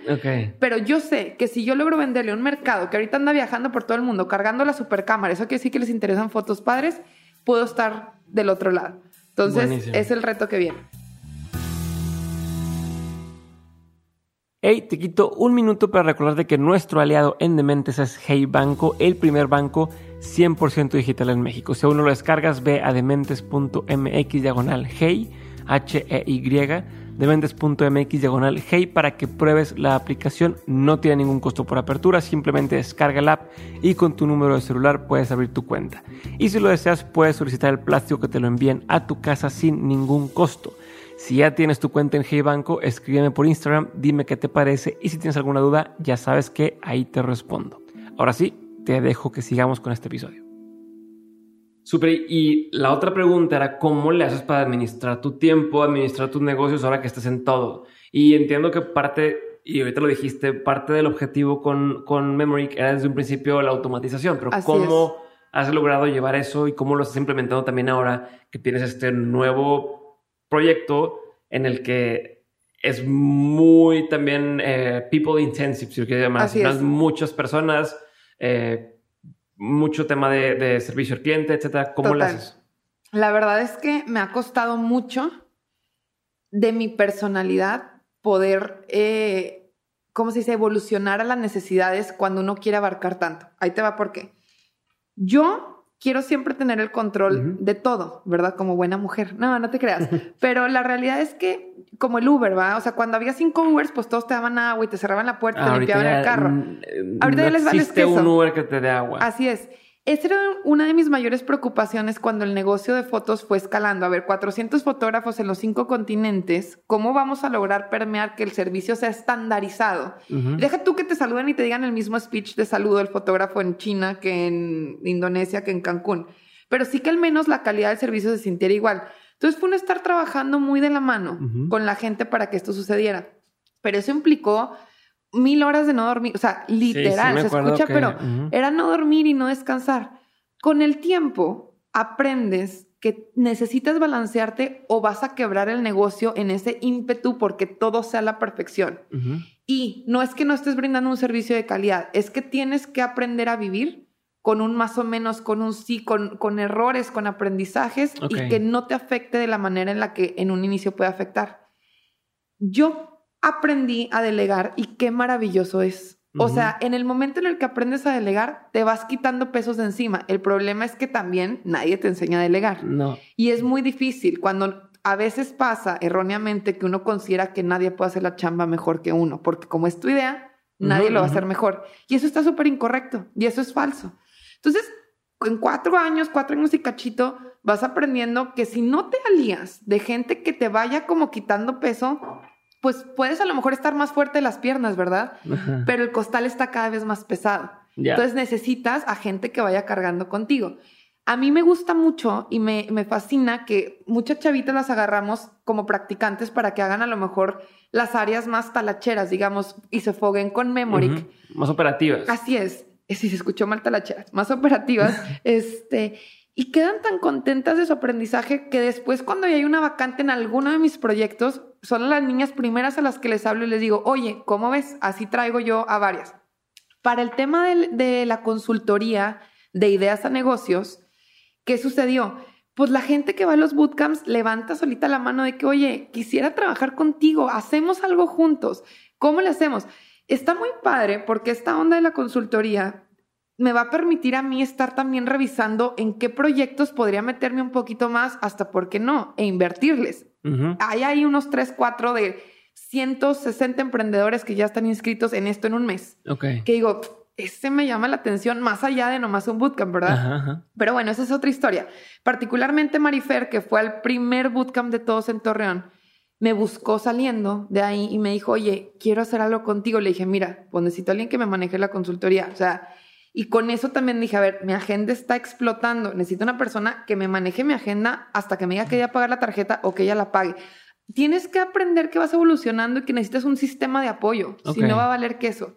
pero yo sé que si yo logro venderle un mercado que ahorita anda viajando por todo el mundo cargando la supercámara, eso quiere decir que les interesan fotos padres, puedo estar del otro lado. Entonces, es el reto que viene. Hey, te quito un minuto para recordarte que nuestro aliado en Dementes es Hey Banco, el primer banco 100% digital en México. Si aún no lo descargas, ve a dementes.mx diagonal Hey, H-E-Y, dementes.mx diagonal Hey para que pruebes la aplicación. No tiene ningún costo por apertura, simplemente descarga la app y con tu número de celular puedes abrir tu cuenta. Y si lo deseas, puedes solicitar el plástico que te lo envíen a tu casa sin ningún costo. Si ya tienes tu cuenta en Hey Banco, escríbeme por Instagram, dime qué te parece y si tienes alguna duda, ya sabes que ahí te respondo. Ahora sí, te dejo que sigamos con este episodio. Super, y la otra pregunta era cómo le haces para administrar tu tiempo, administrar tus negocios ahora que estás en todo. Y entiendo que parte, y ahorita lo dijiste, parte del objetivo con, con Memory era desde un principio la automatización, pero ¿cómo has logrado llevar eso y cómo lo estás implementando también ahora que tienes este nuevo proyecto en el que es muy también eh, people intensive, si lo quieres llamar. Así es. Muchas personas, eh, mucho tema de, servicio al cliente, etcétera. ¿Cómo lo haces? La verdad es que me ha costado mucho de mi personalidad poder, eh, ¿cómo se dice?, evolucionar a las necesidades cuando uno quiere abarcar tanto. Ahí te va por qué. Yo quiero siempre tener el control de todo, ¿verdad? Como buena mujer. No, no te creas. Pero la realidad es que, como el Uber, ¿va? O sea, cuando había cinco Ubers, pues todos te daban agua y te cerraban la puerta, te limpiaban el carro. Ahorita ya les vale queso. un Uber que te dé agua. Así es. Esa era una de mis mayores preocupaciones cuando el negocio de fotos fue escalando. A ver, 400 fotógrafos en los cinco continentes, ¿cómo vamos a lograr permear que el servicio sea estandarizado? Deja tú que te saluden y te digan el mismo speech de saludo el fotógrafo en China que en Indonesia, que en Cancún, pero sí que al menos la calidad del servicio se sintiera igual. Entonces fue un estar trabajando muy de la mano con la gente para que esto sucediera. Pero eso implicó mil horas de no dormir, o sea, literal, se escucha, pero era no dormir y no descansar. Con el tiempo aprendes que necesitas balancearte o vas a quebrar el negocio en ese ímpetu porque todo sea la perfección. Y no es que no estés brindando un servicio de calidad, es que tienes que aprender a vivir con un más o menos, con un sí, con, con errores, con aprendizajes y que no te afecte de la manera en la que en un inicio puede afectar. Yo aprendí a delegar y qué maravilloso es. O sea, en el momento en el que aprendes a delegar, te vas quitando pesos de encima. El problema es que también nadie te enseña a delegar. No. Y es muy difícil cuando a veces pasa erróneamente que uno considera que nadie puede hacer la chamba mejor que uno, porque como es tu idea, nadie lo va a hacer mejor. Y eso está súper incorrecto y eso es falso. Entonces, en cuatro años, cuatro años y cachito, vas aprendiendo que si no te alías de gente que te vaya como quitando peso, pues puedes a lo mejor estar más fuerte de las piernas, ¿verdad? Pero el costal está cada vez más pesado. Entonces necesitas a gente que vaya cargando contigo. A mí me gusta mucho y me, fascina que muchas chavitas las agarramos como practicantes para que hagan a lo mejor las áreas más talacheras, digamos, y se foguen con Memoric. Más operativas. Así es. Si se escuchó mal talacheras, más operativas. este, y quedan tan contentas de su aprendizaje que después cuando hay una vacante en alguno de mis proyectos, son las niñas primeras a las que les hablo y les digo, oye, ¿cómo ves? Así traigo yo a varias. Para el tema de, la consultoría de ideas a negocios, ¿qué sucedió? Pues la gente que va a los bootcamps levanta solita la mano de que, oye, quisiera trabajar contigo, hacemos algo juntos. ¿Cómo le hacemos? Está muy padre porque esta onda de la consultoría me va a permitir a mí estar también revisando en qué proyectos podría meterme un poquito más, hasta por qué no, e invertirles. Hay ahí unos 3, 4 de 160 emprendedores que ya están inscritos en esto en un mes. Que digo, ese me llama la atención más allá de nomás un bootcamp, ¿verdad? Pero bueno, esa es otra historia. Particularmente Marifer, que fue al primer bootcamp de todos en Torreón, me buscó saliendo de ahí y me dijo, oye, quiero hacer algo contigo. Le dije, mira, pues necesito a alguien que me maneje la consultoría. O sea, y con eso también dije, a ver, mi agenda está explotando. Necesito una persona que me maneje mi agenda hasta que me diga que ella pagar la tarjeta o que ella la pague. Tienes que aprender que vas evolucionando y que necesitas un sistema de apoyo. Si no va a valer queso.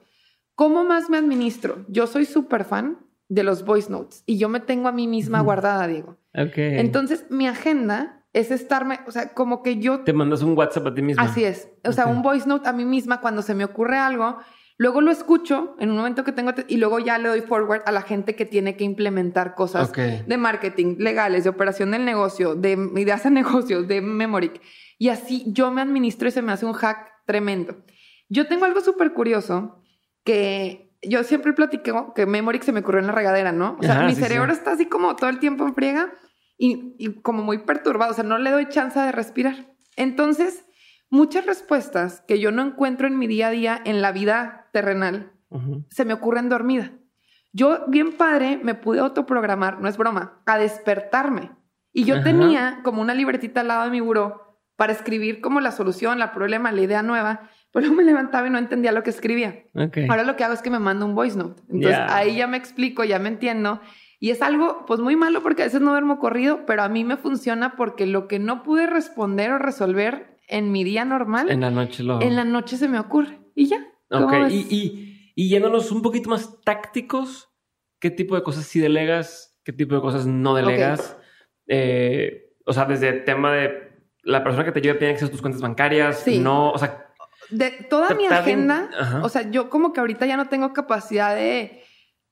¿Cómo más me administro? Yo soy súper fan de los voice notes y yo me tengo a mí misma guardada, Diego. Okay. Entonces, mi agenda es estarme, o sea, como que yo... Te mandas un WhatsApp a ti misma. Así es. O sea, un voice note a mí misma cuando se me ocurre algo Luego lo escucho en un momento que tengo y luego ya le doy forward a la gente que tiene que implementar cosas de marketing, legales, de operación del negocio, de ideas de negocios, de Memoric. Y así yo me administro y se me hace un hack tremendo. Yo tengo algo súper curioso que yo siempre platico que Memoric se me ocurrió en la regadera, ¿no? O sea, mi cerebro está así como todo el tiempo en friega y, y como muy perturbado, o sea, no le doy chance de respirar. Entonces, muchas respuestas que yo no encuentro en mi día a día en la vida terrenal se me ocurren dormida. Yo, bien padre, me pude autoprogramar, no es broma, a despertarme. Y yo tenía como una libretita al lado de mi buró para escribir como la solución, la problema, la idea nueva, pero me levantaba y no entendía lo que escribía. Ahora lo que hago es que me mando un voice note. Entonces ahí ya me explico, ya me entiendo. Y es algo pues muy malo porque a veces no duermo corrido, pero a mí me funciona porque lo que no pude responder o resolver en mi día normal. En la noche lo. En la noche se me ocurre. Y ya. Ok. Y, y, y yéndonos un poquito más tácticos, ¿qué tipo de cosas sí delegas? ¿Qué tipo de cosas no delegas? Eh, o sea, desde el tema de la persona que te ayuda tiene acceso a tus cuentas bancarias. Sí. No, o sea. De toda mi agenda, o sea, yo como que ahorita ya no tengo capacidad de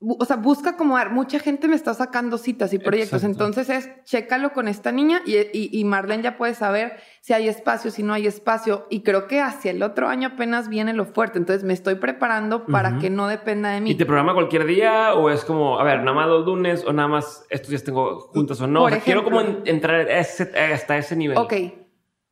o sea, busca como mucha gente me está sacando citas y proyectos, entonces es, chécalo con esta niña y, y, Marlene ya puede saber si hay espacio, si no hay espacio, y creo que hacia el otro año apenas viene lo fuerte, entonces me estoy preparando para que no dependa de mí. ¿Y te programa cualquier día o es como, a ver, nada más los lunes o nada más estos días tengo juntas o no? O quiero como entrar hasta ese nivel. Ok.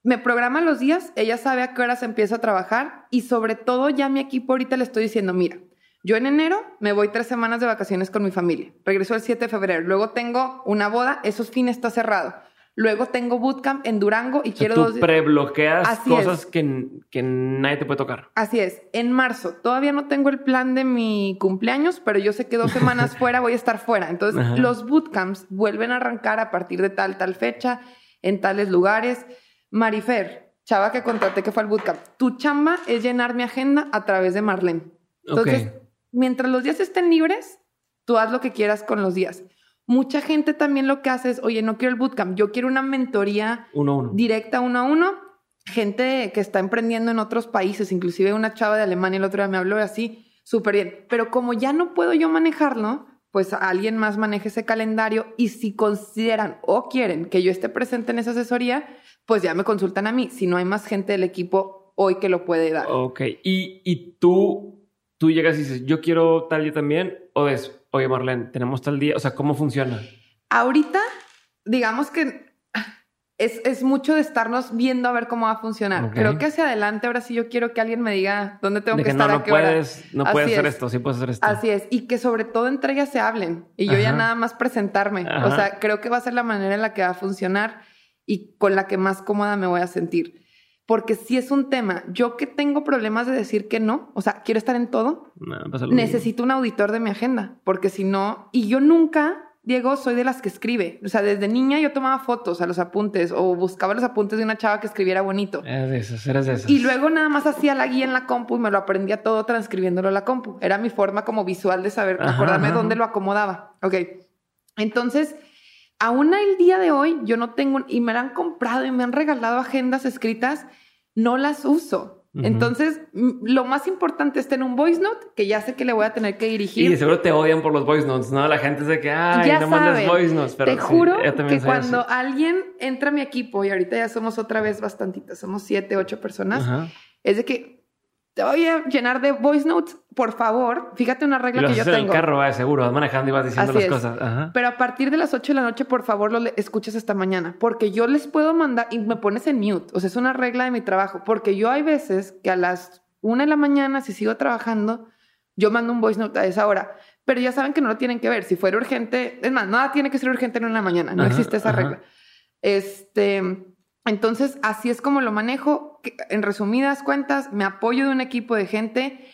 Me programa los días, ella sabe a qué horas empiezo a trabajar y sobre todo ya mi equipo ahorita le estoy diciendo, mira, yo en enero me voy tres semanas de vacaciones con mi familia. Regreso el 7 de febrero. Luego tengo una boda, esos fines está cerrado. Luego tengo bootcamp en Durango y quiero tú prebloqueas cosas que, que, nadie te puede tocar. Así es. En marzo todavía no tengo el plan de mi cumpleaños, pero yo sé que dos semanas fuera voy a estar fuera. Entonces los bootcamps vuelven a arrancar a partir de tal, tal fecha, en tales lugares. Marifer, chava que contraté que fue al bootcamp, tu chamba es llenar mi agenda a través de Marlene. Entonces, mientras los días estén libres, tú haz lo que quieras con los días. Mucha gente también lo que hace es, oye, no quiero el bootcamp, yo quiero una mentoría Uno a uno. directa uno a uno. Gente que está emprendiendo en otros países, inclusive una chava de Alemania el otro día me habló así, súper bien. Pero como ya no puedo yo manejarlo, pues alguien más maneje ese calendario y si consideran o quieren que yo esté presente en esa asesoría, pues ya me consultan a mí. Si no hay más gente del equipo hoy que lo puede dar. Ok. Y, y tú, tú llegas y dices, yo quiero tal día también, o es, oye Marlene, tenemos tal día, o sea, ¿cómo funciona? Ahorita, digamos que es, es mucho de estarnos viendo a ver cómo va a funcionar. Ok. Creo que hacia adelante, ahora sí yo quiero que alguien me diga dónde tengo De que que no, estar, a no qué hora. puedes, no Así puedes hacer es. esto, sí puedes hacer esto. Así es, y que sobre todo entre ellas se hablen y yo ya Ajá. nada más presentarme. Ajá. O sea, creo que va a ser la manera en la que va a funcionar y con la que más cómoda me voy a sentir. Porque si es un tema, yo que tengo problemas de decir que no, o sea, quiero estar en todo, No, lo mismo. necesito un auditor de mi agenda, porque si no, y yo nunca, Diego, soy de las que escribe. O sea, desde niña yo tomaba fotos a los apuntes o buscaba los apuntes de una chava que escribiera bonito. Eres de esas, eres de esas. Y luego nada más hacía la guía en la compu y me lo aprendía todo transcribiéndolo a la compu. Era mi forma como visual de saber, Ajá, acordarme ajá. dónde lo acomodaba. Ok. Entonces, aún el día de hoy, yo no tengo, y me la han comprado y me han regalado agendas escritas, no las uso. Entonces, m- lo más importante es tener un voice note que ya sé que le voy a tener que Y dirigir. de seguro te odian por los voice notes, ¿no? La gente de que, ay, Ya no mandes voice notes. Pero Te juro que cuando alguien entra a mi equipo, y ahorita ya somos otra vez bastantitas, somos siete, ocho personas, Ajá. es de que te voy a llenar de voice notes, por favor, fíjate una Y regla lo que yo haces en el tengo. carro, va, seguro, vas manejando y vas diciendo Así las es. cosas. Ajá. Pero a partir de las 8 de la noche, por favor, lo escuches hasta mañana, porque yo les puedo mandar y me pones en mute. O sea, es una regla de mi trabajo, porque yo hay veces que a las 1 de la mañana, si sigo trabajando, yo mando un voice note a esa hora. Pero ya saben que no lo tienen que ver. Si fuera urgente, es más, nada tiene que ser urgente en una mañana. No Ajá, existe esa ajá. regla. Este, entonces, así es como lo manejo. En resumidas cuentas, me apoyo de un equipo de gente.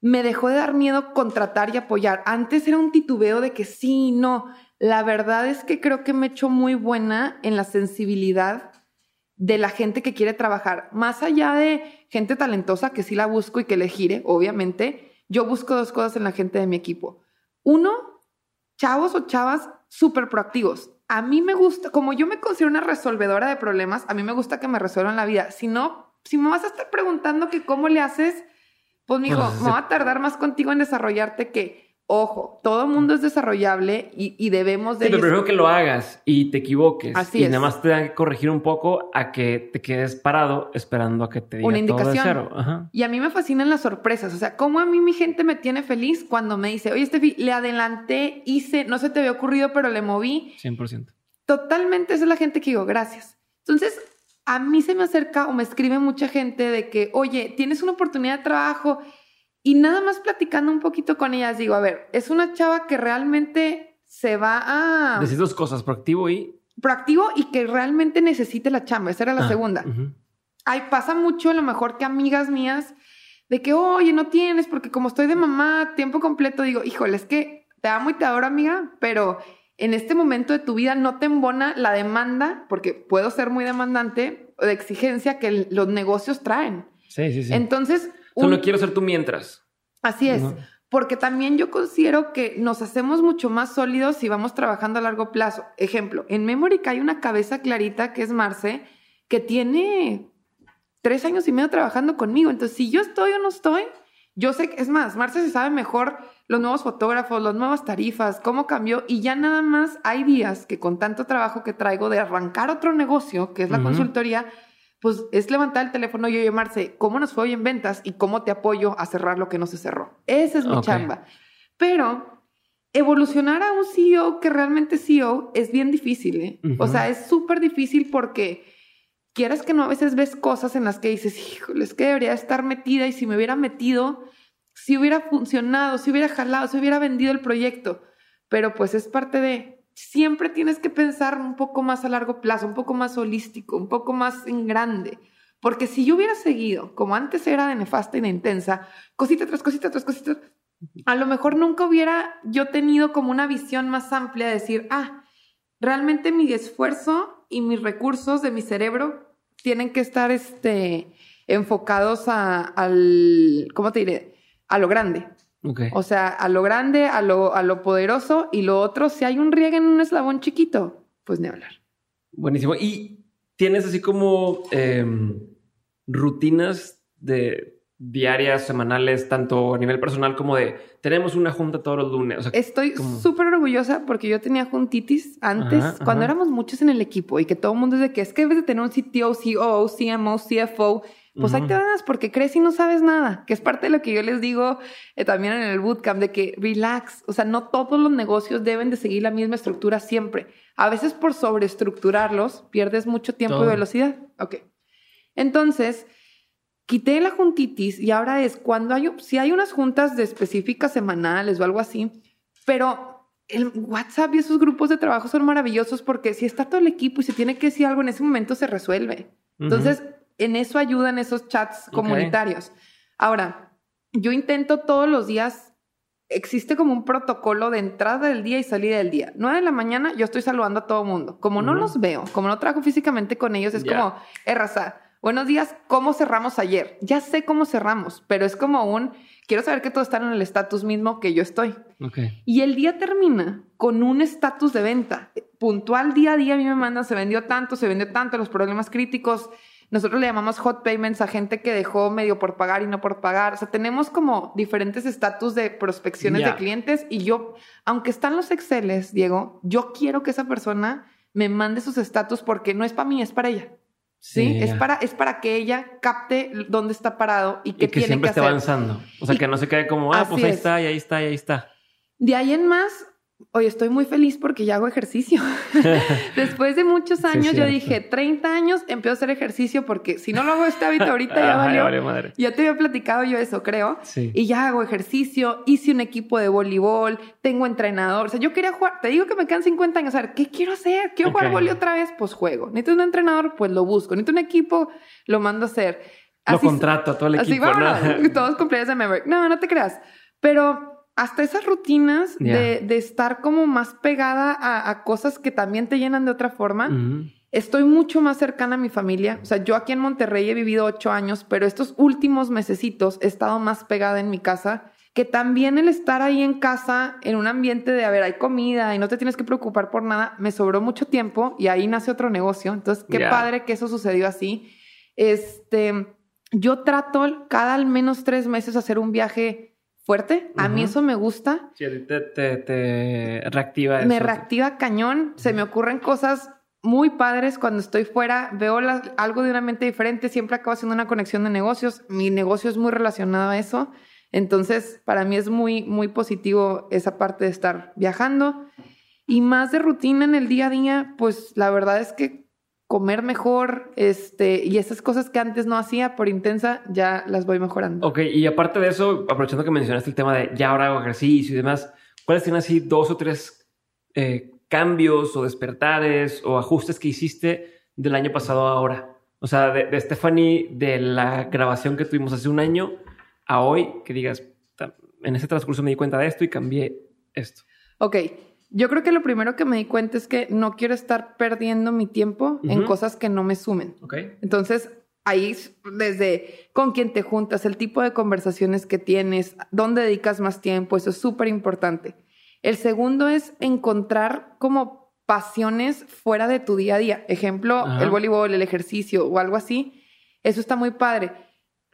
Me dejó de dar miedo contratar y apoyar. Antes era un titubeo de que sí, no. La verdad es que creo que me he hecho muy buena en la sensibilidad de la gente que quiere trabajar. Más allá de gente talentosa que sí la busco y que le gire, obviamente, yo busco dos cosas en la gente de mi equipo. Uno, chavos o chavas súper proactivos. A mí me gusta, como yo me considero una resolvedora de problemas, a mí me gusta que me resuelvan la vida. Si no, si me vas a estar preguntando que cómo le haces, pues mijo, Pues, me va a tardar más contigo en desarrollarte que, ojo, todo mundo es desarrollable y, y debemos de... Sí, pero primero que lo hagas y te equivoques Así y es. nada más te dan que corregir un poco a que te quedes parado esperando a que te diga Una todo de indicación. cero. Ajá. Y a mí me fascinan las sorpresas. O sea, cómo a mí mi gente me tiene feliz cuando me dice, oye, Steffi, le adelanté, hice, no se te había ocurrido, pero le moví. 100%. Totalmente, esa es la gente que digo, gracias. Entonces, a mí se me acerca o me escribe mucha gente de que, oye, tienes una oportunidad de trabajo y nada más platicando un poquito con ellas, digo, a ver, es una chava que realmente se va a Decir dos cosas, proactivo y... proactivo y que realmente necesite la chamba. Esa era la Ah, segunda. ujú. Ay, pasa mucho a lo mejor que amigas mías de que, oye, no tienes, porque como estoy de mamá, tiempo completo, digo, híjole, es que te amo y te adoro, amiga, pero en este momento de tu vida no te embona la demanda, porque puedo ser muy demandante, de exigencia que el- los negocios traen. Sí, sí, sí. Entonces, Solo un- quiero ser tú mientras. así es. Porque también yo considero que nos hacemos mucho más sólidos si vamos trabajando a largo plazo. Ejemplo, en Memory hay una cabeza clarita que es Marce, que tiene tres años y medio trabajando conmigo. Entonces, si yo estoy o no estoy, yo sé que, es más, Marce se sabe mejor los nuevos fotógrafos, las nuevas tarifas, cómo cambió. Y ya nada más hay días que con tanto trabajo que traigo de arrancar otro negocio, que es la consultoría, pues es levantar el teléfono y oye, Marce, ¿cómo nos fue hoy en ventas y cómo te apoyo a cerrar lo que no se cerró? Esa es mi chamba. Pero evolucionar a un CEO que realmente es CEO es bien difícil, ¿eh? O sea, es súper difícil porque quieras que no, a veces ves cosas en las que dices, híjole, es que debería estar metida y si me hubiera metido, si hubiera funcionado, si hubiera jalado, si hubiera vendido el proyecto. Pero pues es parte de, siempre tienes que pensar un poco más a largo plazo, un poco más holístico, un poco más en grande. Porque si yo hubiera seguido, como antes era de nefasta y de intensa, cosita tras cosita tras cosita, a lo mejor nunca hubiera yo tenido como una visión más amplia de decir, ah, realmente mi esfuerzo y mis recursos de mi cerebro tienen que estar este, enfocados a, al, ¿cómo te diré? A lo grande. Ok. O sea, a lo grande, a lo, a lo poderoso y lo otro, si hay un riega en un eslabón chiquito, pues ni hablar. Buenísimo. ¿Y tienes así como em, rutinas de diarias, semanales, tanto a nivel personal como de tenemos una junta todos los lunes? O sea, Estoy súper orgullosa porque yo tenía juntitis antes, Ajá, cuando ajá. éramos muchos en el equipo y que todo el mundo es de que es que debes de tener un CTO, COO, CMO, CFO. Pues ahí Ujú. te das porque crees y no sabes nada, que es parte de lo que yo les digo eh, también en el bootcamp, de que relax, o sea, no todos los negocios deben de seguir la misma estructura siempre. A veces por sobreestructurarlos pierdes mucho tiempo Todo. y velocidad. Ok. Entonces, quité la juntitis y ahora es cuando hay, si hay unas juntas de específicas semanales o algo así, pero el WhatsApp y esos grupos de trabajo son maravillosos porque si está todo el equipo y se tiene que decir algo en ese momento se resuelve. Entonces, en eso ayudan esos chats comunitarios. Ahora, yo intento todos los días, existe como un protocolo de entrada del día y salida del día. 9 de la mañana yo estoy saludando a todo mundo. Como no los veo, como no trabajo físicamente con ellos, es como, eh, raza, buenos días, ¿cómo cerramos ayer? Ya sé cómo cerramos, pero es como un, quiero saber que todos están en el estatus mismo que yo estoy. Ok. Y el día termina con un estatus de venta. Puntual día a día a mí me mandan, se vendió tanto, se vendió tanto, los problemas críticos. Nosotros le llamamos hot payments a gente que dejó medio por pagar y no por pagar. O sea, tenemos como diferentes estatus de prospecciones de clientes y yo, aunque están los Exceles, Diego, yo quiero que esa persona me mande sus estatus porque no es para mí, es para ella. Sí, es para es para que ella capte dónde está parado y qué Y que tiene siempre que esté hacer. avanzando. O sea, Y- que no se quede como, ah, pues ahí es. está, y ahí está, y ahí está. De ahí en más, hoy estoy muy feliz porque ya hago ejercicio. Después de muchos Sí, años, yo cierto. dije, 30 años, empiezo a hacer ejercicio porque si no lo hago este hábito ahorita ya Ajá, valió. valió madre. Ya te había platicado yo eso, creo. Sí. Y ya hago ejercicio, hice un equipo de voleibol, tengo entrenador. O sea, yo quería jugar, te digo que me quedan 50 años. A ver, ¿qué quiero hacer? ¿Quiero Ok. jugar voleibol otra vez? Pues juego. Necesito un entrenador, pues lo busco. Necesito un equipo, lo mando a hacer. Lo Así- contrato a todo el Así, equipo, ¿no? vámonos. Todos cumpleaños de Maverick. No, no te creas. Pero hasta esas rutinas de, de estar como más pegada a, a cosas que también te llenan de otra forma. Estoy mucho más cercana a mi familia. O sea, yo aquí en Monterrey he vivido ocho años, pero estos últimos mesecitos he estado más pegada en mi casa. Que también el estar ahí en casa, en un ambiente de, a ver, hay comida y no te tienes que preocupar por nada, me sobró mucho tiempo y ahí nace otro negocio. Entonces, qué padre que eso sucedió así. Este, yo trato cada al menos tres meses hacer un viaje fuerte. A mí Ujú. eso me gusta. Sí, te, te, te reactiva eso. Me reactiva cañón. Se me ocurren cosas muy padres cuando estoy fuera. Veo la- algo de una mente diferente. Siempre acabo haciendo una conexión de negocios. Mi negocio es muy relacionado a eso. Entonces, para mí es muy, muy positivo esa parte de estar viajando. Y más de rutina en el día a día, pues la verdad es que comer mejor, este, y esas cosas que antes no hacía por intensa, ya las voy mejorando. Ok, y aparte de eso, aprovechando que mencionaste el tema de ya ahora hago ejercicio y demás, ¿cuáles tienen así dos o tres eh, cambios o despertares o ajustes que hiciste del año pasado a ahora? O sea, de, de Stephanie, de la grabación que tuvimos hace un año a hoy, que digas, "Ta- en ese transcurso me di cuenta de esto y cambié esto. Ok, yo creo que lo primero que me di cuenta es que no quiero estar perdiendo mi tiempo en cosas que no me sumen. Ok. Entonces, ahí es desde con quién te juntas, el tipo de conversaciones que tienes, dónde dedicas más tiempo, eso es súper importante. El segundo es encontrar como pasiones fuera de tu día a día. Ejemplo, Ajá. el voleibol, el ejercicio o algo así. Eso está muy padre.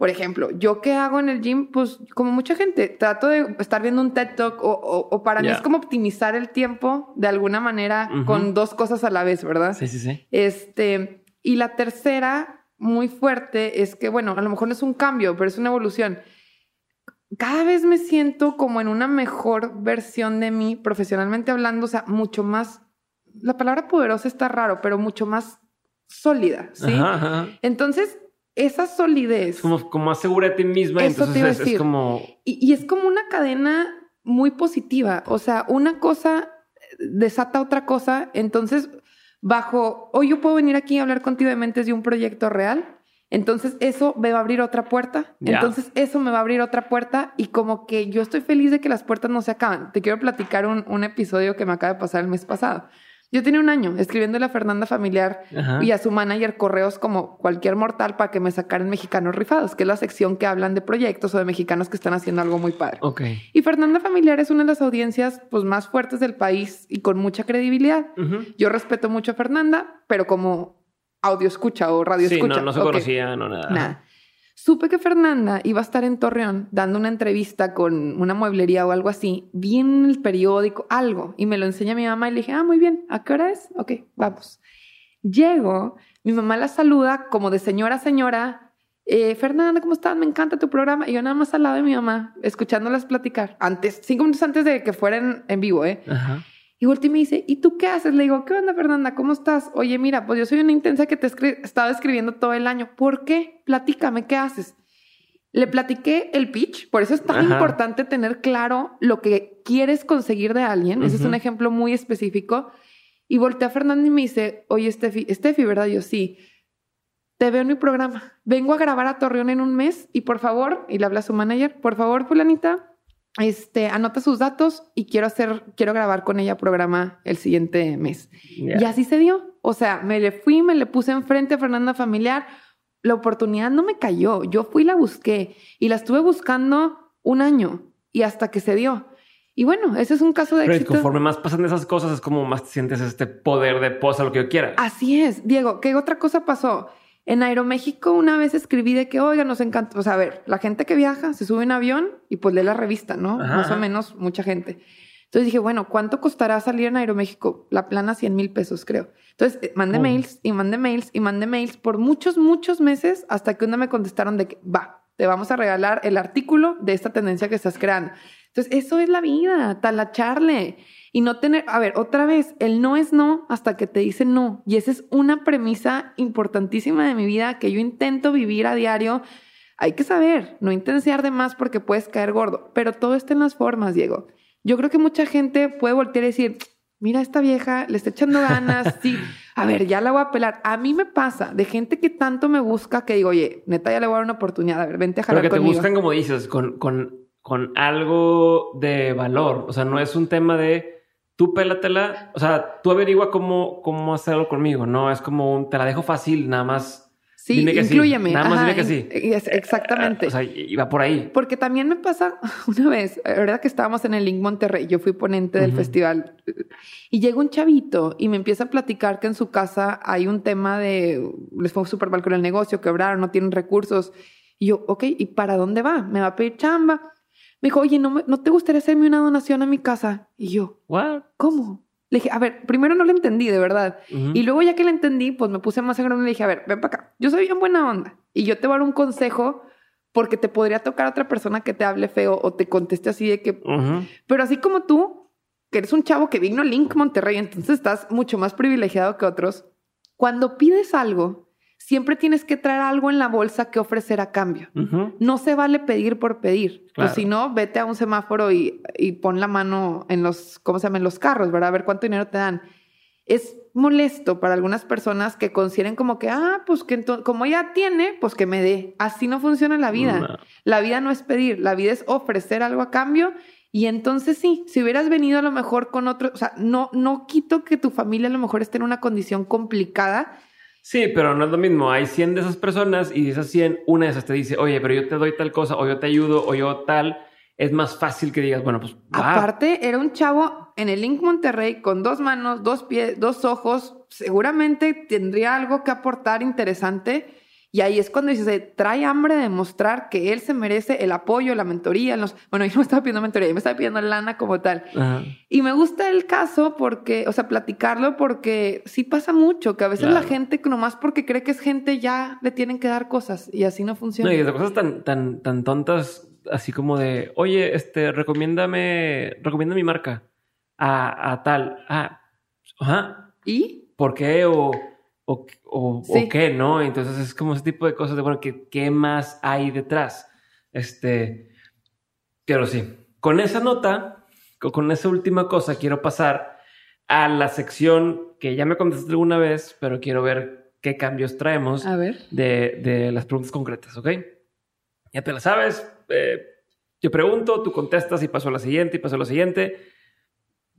Por ejemplo, yo qué hago en el gym, pues como mucha gente, trato de estar viendo un TED Talk o, o- o para mí es como optimizar el tiempo de alguna manera con dos cosas a la vez, ¿verdad? Sí, sí, sí. Este, y la tercera, muy fuerte, es que, bueno, a lo mejor no es un cambio, pero es una evolución. Cada vez me siento como en una mejor versión de mí, profesionalmente hablando, o sea, mucho más, la palabra poderosa está raro, pero mucho más sólida, ¿sí? Ajá, ajá. Entonces, esa solidez... Como, como más segura de ti misma, Eso entonces te iba a es, es decir. como... Y, y es como una cadena muy positiva. O sea, una cosa desata otra cosa. Entonces, bajo, hoy yo puedo venir aquí a hablar contigo de mentes de un proyecto real. Entonces, eso me va a abrir otra puerta. Entonces, eso me va a abrir otra puerta. Y como que yo estoy feliz de que las puertas no se acaban. Te quiero platicar un, un episodio que me acaba de pasar el mes pasado. Yo tenía un año escribiéndole a Fernanda Familiar Ajá. y a su manager correos como cualquier mortal para que me sacaran mexicanos rifados, que es la sección que hablan de proyectos o de mexicanos que están haciendo algo muy padre. Ok. Y Fernanda Familiar es una de las audiencias pues, más fuertes del país y con mucha credibilidad. Yo respeto mucho a Fernanda, pero como audio escucha o radio Sí, escucha. no, no se conocía, no nada. Nada. Supe que Fernanda iba a estar en Torreón dando una entrevista con una mueblería o algo así. Vi en el periódico algo y me lo enseña mi mamá y le dije, ah, muy bien, ¿a qué hora es? Ok, vamos. Llego, mi mamá la saluda como de señora a señora. Eh, Fernanda, ¿cómo estás? Me encanta tu programa. Y yo nada más al lado de mi mamá, escuchándolas platicar. Antes, cinco minutos antes de que fueran en vivo, ¿eh? Ajá. Y volteé y me dice, ¿y tú qué haces? Le digo, ¿qué onda, Fernanda? ¿Cómo estás? Oye, mira, pues yo soy una intensa que te escri- estaba escribiendo todo el año. ¿Por qué? Platícame, ¿qué haces? Le platiqué el pitch, por eso es tan Ajá. importante tener claro lo que quieres conseguir de alguien. Ese es un ejemplo muy específico. Y volteé a Fernanda y me dice, oye, Steffi, Steffi, ¿verdad? Yo sí. Te veo en mi programa. Vengo a grabar a Torreón en un mes y por favor, y le habla a su manager, por favor, fulanita, este, anota sus datos y quiero hacer, quiero grabar con ella programa el siguiente mes. Ya. Y así se dio. O sea, me le fui, me le puse enfrente a Fernanda Familiar. La oportunidad no me cayó. Yo fui y la busqué y la estuve buscando un año y hasta que se dio. Y bueno, ese es un caso de Pero éxito. conforme más pasan esas cosas, es como más sientes este poder de posa lo que yo quiera. Así es, Diego. ¿Qué otra cosa pasó? En Aeroméxico una vez escribí de que, oiga, nos encanta. O sea, a ver, la gente que viaja se sube en avión y pues lee la revista, ¿no? Ajá, Más o menos, mucha gente. Entonces dije, bueno, ¿cuánto costará salir en Aeroméxico? La plana 100 mil pesos, creo. Entonces eh, mandé Oh. mails y mandé mails y mandé mails por muchos, muchos meses hasta que una me contestaron de que, va, te vamos a regalar el artículo de esta tendencia que estás creando. Entonces, eso es la vida, talacharle. Y no tener, a ver, otra vez, el no es no hasta que te dicen no. Y esa es una premisa importantísima de mi vida que yo intento vivir a diario. Hay que saber, no intensiar de más porque puedes caer gordo, pero todo está en las formas, Diego. Yo creo que mucha gente puede voltear y decir, mira esta vieja, le está echando ganas, sí, a ver, ya la voy a pelar. A mí me pasa de gente que tanto me busca que digo, oye, neta, ya le voy a dar una oportunidad, a ver, vente a Pero jalar que te buscan, como dices, con, con, con algo de valor. O sea, no es un tema de tú pélatela. O sea, tú averigua cómo, cómo hacerlo conmigo. No es como un te la dejo fácil, nada más. Sí, Dime que sí. inclúyeme. Nada más Ajá, dime que sí. exactamente. O sea, va por ahí. Porque también me pasa una vez, la verdad que estábamos en el Link Monterrey, yo fui ponente del festival y llega un chavito y me empieza a platicar que en su casa hay un tema de, les fue súper mal con el negocio, quebraron, no tienen recursos. Y yo, ok, ¿y para dónde va? ¿Me va a pedir chamba? Me dijo, oye, ¿no, me- ¿no te gustaría hacerme una donación a mi casa? Y yo, What? ¿cómo? Le dije, a ver, primero no lo entendí, de verdad. Y luego ya que la entendí, pues me puse más grande y le dije, a ver, ven para acá. Yo soy bien buena onda y yo te voy a dar un consejo porque te podría tocar a otra persona que te hable feo o te conteste así de que... Pero así como tú, que eres un chavo que vino Link Monterrey, entonces estás mucho más privilegiado que otros. Cuando pides algo, siempre tienes que traer algo en la bolsa que ofrecer a cambio. No se vale pedir por pedir. Claro. O si no, vete a un semáforo y, y pon la mano en los, ¿cómo se llama? En los carros, ¿verdad? A ver cuánto dinero te dan. Es molesto para algunas personas que consideren como que, ah, pues que como ella tiene, pues que me dé. Así no funciona la vida. No. La vida no es pedir, la vida es ofrecer algo a cambio. Y entonces sí, si hubieras venido a lo mejor con otro, o sea, no, no quito que tu familia a lo mejor esté en una condición complicada, Sí, pero no es lo mismo. Hay 100 de esas personas y de esas 100, una de esas te dice, oye, pero yo te doy tal cosa, o yo te ayudo, o yo tal. Es más fácil que digas, bueno, pues va. Aparte, era un chavo en el Link Monterrey con dos manos, dos pies, dos ojos. Seguramente tendría algo que aportar interesante. Y ahí es cuando dices, eh, trae hambre de demostrar que él se merece el apoyo, la mentoría. Los... Bueno, yo no me estaba pidiendo mentoría, yo me estaba pidiendo lana como tal. Ajá. Y me gusta el caso porque, o sea, platicarlo porque sí pasa mucho, que a veces la Claro. gente, nomás porque cree que es gente, ya le tienen que dar cosas y así no funciona. No, y de cosas tan, tan, tan tontas, así como de, oye, este, recomiéndame, recomienda mi marca a, a tal. Ah, ajá. ¿Y? ¿Por qué? O, o, o, Sí. o qué, ¿no? Entonces es como ese tipo de cosas de, bueno, ¿qué, qué más hay detrás? Este, pero sí, con esa nota, co- con esa última cosa, quiero pasar a la sección que ya me contestaste alguna vez, pero quiero ver qué cambios traemos A ver. de, de las preguntas concretas, ¿ok? Ya te la sabes. eh, yo pregunto, tú contestas y paso a la siguiente y paso a la siguiente.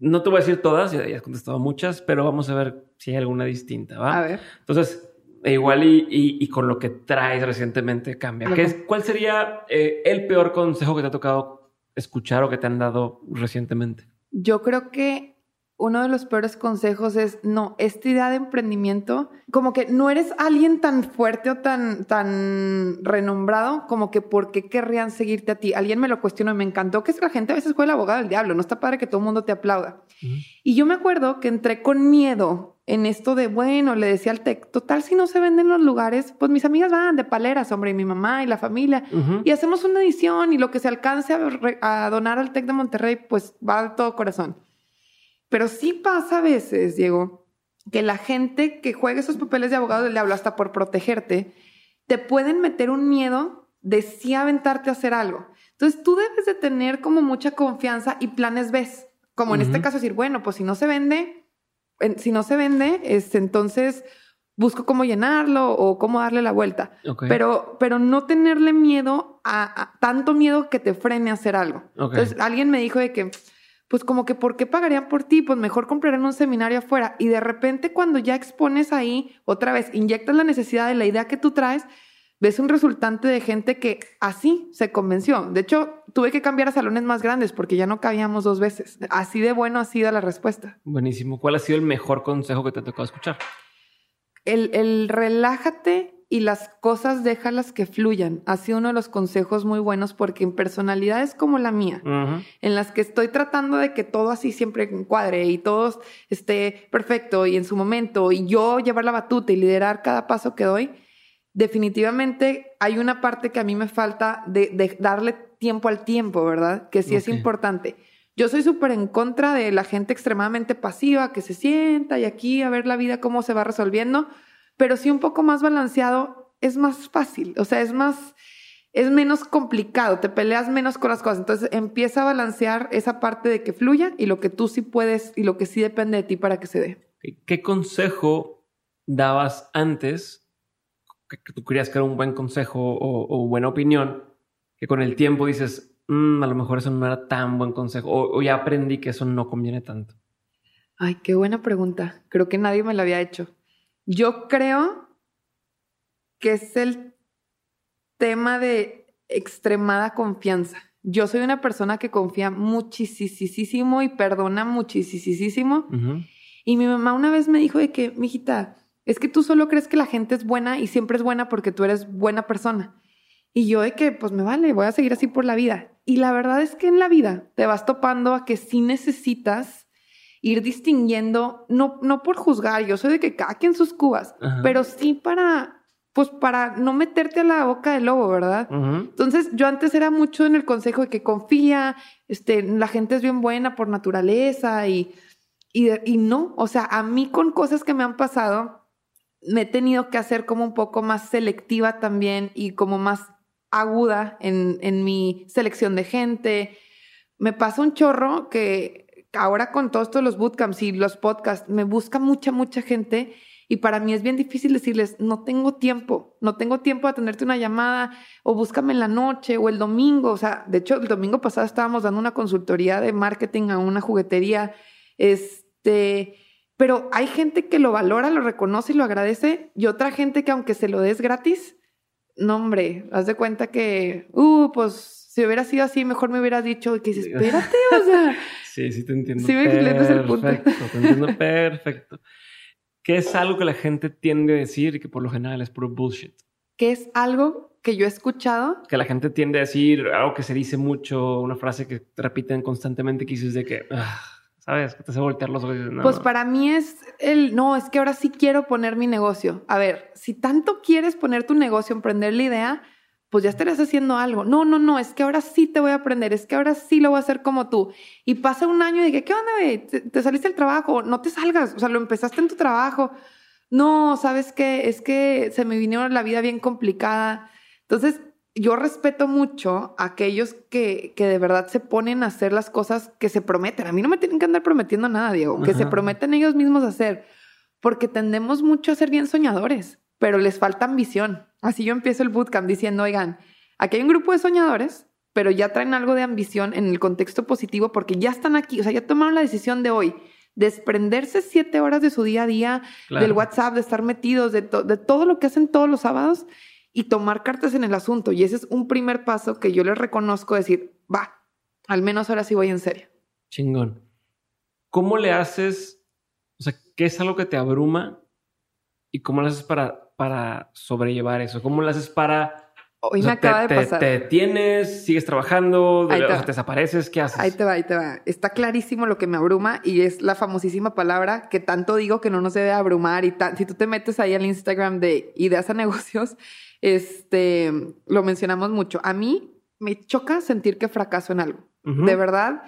No te voy a decir todas, ya, has contestado muchas, pero vamos a ver si hay alguna distinta, ¿va? A ver. Entonces, igual y, y, con lo que traes recientemente cambia. ¿Qué es, ¿Cuál sería eh, el peor consejo que te ha tocado escuchar o que te han dado recientemente? Yo creo que uno de los peores consejos es, no, esta idea de emprendimiento, como que no eres alguien tan fuerte o tan, tan renombrado, como que por qué querrían seguirte a ti. Alguien me lo cuestionó y me encantó que es que la gente a veces juega el abogado del diablo, no está padre que todo el mundo te aplauda. Y yo me acuerdo que entré con miedo en esto de, bueno, le decía al TEC, total, si no se venden los lugares, pues mis amigas van de paleras, hombre, y mi mamá y la familia, y hacemos una edición y lo que se alcance a, a donar al TEC de Monterrey, pues va de todo corazón. Pero sí pasa a veces, Diego, que la gente que juega esos papeles de abogado del diablo hasta por protegerte, te pueden meter un miedo de sí aventarte a hacer algo. Entonces tú debes de tener como mucha confianza y planes ves. Como en este caso decir, bueno, pues si no se vende, si no se vende, este, entonces busco cómo llenarlo o cómo darle la vuelta. Pero, pero no tenerle miedo a, tanto miedo que te frene a hacer algo. Entonces alguien me dijo de que pues como que ¿por qué pagarían por ti? Pues mejor comprarán un seminario afuera. Y de repente cuando ya expones ahí, otra vez, inyectas la necesidad de la idea que tú traes, ves un resultante de gente que así se convenció. De hecho, tuve que cambiar a salones más grandes porque ya no cabíamos dos veces. Así de bueno ha sido la respuesta. Buenísimo. ¿Cuál ha sido el mejor consejo que te ha tocado escuchar? El, el relájate y las cosas déjalas que fluyan. Ha sido uno de los consejos muy buenos porque en personalidades como la mía, en las que estoy tratando de que todo así siempre encuadre y todo esté perfecto y en su momento y yo llevar la batuta y liderar cada paso que doy, definitivamente hay una parte que a mí me falta de, darle tiempo al tiempo, ¿verdad? Que sí es importante. Yo soy súper en contra de la gente extremadamente pasiva que se sienta y aquí a ver la vida cómo se va resolviendo pero sí un poco más balanceado es más fácil, o sea, es más, es menos complicado, te peleas menos con las cosas. Entonces empieza a balancear esa parte de que fluya y lo que tú sí puedes y lo que sí depende de ti para que se dé. ¿Qué consejo dabas antes que tú creías que era un buen consejo o, buena opinión, que con el tiempo dices, mm, a lo mejor eso no era tan buen consejo o ya aprendí que eso no conviene tanto? Ay, qué buena pregunta. Creo que nadie me la había hecho. Yo creo que es el tema de extremada confianza. Yo soy una persona que confía muchísimo y perdona muchísimo. Y mi mamá una vez me dijo de que, mijita, es que tú solo crees que la gente es buena y siempre es buena porque tú eres buena persona. Y yo de que, pues me vale, voy a seguir así por la vida. Y la verdad es que en la vida te vas topando a que sí necesitas ir distinguiendo, no, no por juzgar, yo soy de que caquen sus cubas, pero sí para, pues para no meterte a la boca del lobo, ¿verdad? Entonces yo antes era mucho en el consejo de que confía, este, la gente es bien buena por naturaleza y, y, y no, o sea, a mí con cosas que me han pasado, me he tenido que hacer como un poco más selectiva también y como más aguda en, en mi selección de gente. Me pasa un chorro que ahora con todos estos los bootcamps y los podcasts, me busca mucha, mucha gente y para mí es bien difícil decirles, no tengo tiempo, no tengo tiempo de atenderte una llamada o búscame en la noche o el domingo. O sea, de hecho, el domingo pasado estábamos dando una consultoría de marketing a una juguetería. Este, pero hay gente que lo valora, lo reconoce y lo agradece y otra gente que aunque se lo des gratis, no hombre, haz de cuenta que, uh, pues si hubiera sido así, mejor me hubieras dicho que espérate, o sea. sí, sí te entiendo. Sí, me perfecto, el punto. Te entiendo perfecto. ¿Qué es algo que la gente tiende a decir y que por lo general es puro bullshit? ¿Qué es algo que yo he escuchado? Que la gente tiende a decir algo que se dice mucho, una frase que repiten constantemente que dices de que, ah, ¿sabes? Que te hace voltear los ojos. pues para mí es el, no, es que ahora sí quiero poner mi negocio. A ver, si tanto quieres poner tu negocio, emprender la idea, pues ya estarías haciendo algo. No, no, no, es que ahora sí te voy a aprender, es que ahora sí lo voy a hacer como tú. Y pasa un año y dije, ¿qué onda, güey? ¿Te, saliste del trabajo? No te salgas, o sea, lo empezaste en tu trabajo. No, ¿sabes qué? Es que se me vinieron la vida bien complicada. Entonces, yo respeto mucho a aquellos que, que de verdad se ponen a hacer las cosas que se prometen. A mí no me tienen que andar prometiendo nada, Diego, que se prometen ellos mismos a hacer, porque tendemos mucho a ser bien soñadores pero les falta ambición. Así yo empiezo el bootcamp diciendo, oigan, aquí hay un grupo de soñadores pero ya traen algo de ambición en el contexto positivo porque ya están aquí, o sea, ya tomaron la decisión de hoy desprenderse siete horas de su día a día, del WhatsApp, de estar metidos, de, de todo lo que hacen todos los sábados y tomar cartas en el asunto. Y ese es un primer paso que yo les reconozco, decir, va, al menos ahora sí voy en serio. Chingón. ¿Cómo le haces? O sea, ¿qué es algo que te abruma? ¿Y cómo lo haces para, para sobrellevar eso? ¿Cómo lo haces para Hoy me acaba de pasar. Te, tienes, sigues trabajando, te, desapareces, ¿qué haces? Ahí te va, ahí te va. Está clarísimo lo que me abruma y es la famosísima palabra que tanto digo que no nos debe abrumar y si tú te metes ahí al Instagram de ideas a negocios, este, lo mencionamos mucho. A mí me choca sentir que fracaso en algo. De verdad,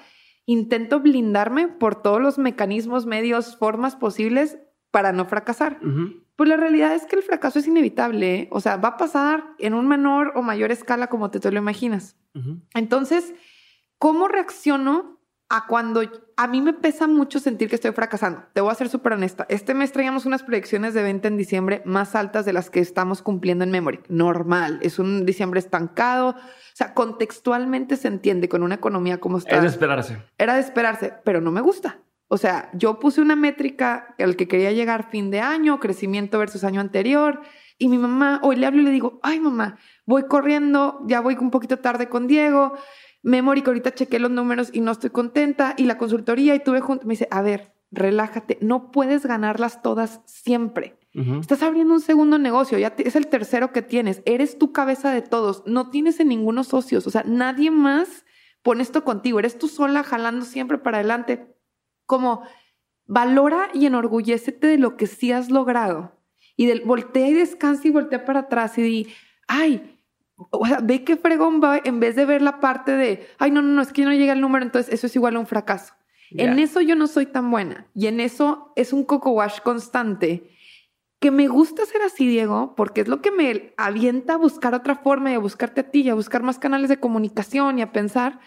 intento blindarme por todos los mecanismos, medios, formas posibles para no fracasar. Pues la realidad es que el fracaso es inevitable. ¿eh? O sea, va a pasar en un menor o mayor escala como te, te lo imaginas. Entonces, ¿cómo reacciono a cuando a mí me pesa mucho sentir que estoy fracasando? Te voy a ser súper honesta. Este mes traíamos unas proyecciones de venta en diciembre más altas de las que estamos cumpliendo en Memory. Normal. Es un diciembre estancado. O sea, contextualmente se entiende con una economía como está. Era de esperarse. Era de esperarse, pero no me gusta. O sea, yo puse una métrica al que quería llegar fin de año, crecimiento versus año anterior, y mi mamá, hoy le hablo y le digo, ay mamá, voy corriendo, ya voy un poquito tarde con Diego, Memory que ahorita chequé los números y no estoy contenta, y la consultoría y tuve junto, me dice, a ver, relájate, no puedes ganarlas todas siempre. Estás abriendo un segundo negocio, ya es el tercero que tienes, eres tu cabeza de todos, no tienes en ninguno socios, o sea, nadie más pone esto contigo, eres tú sola jalando siempre para adelante como valora y enorgullécete de lo que sí has logrado. Y del, voltea y descansa y voltea para atrás y di, ay, o sea, ve que fregón va en vez de ver la parte de, ay, no, no, no, es que no llega el número, entonces eso es igual a un fracaso. En eso yo no soy tan buena y en eso es un coco wash constante que me gusta ser así, Diego, porque es lo que me avienta a buscar otra forma y a buscarte a ti y a buscar más canales de comunicación y a pensar,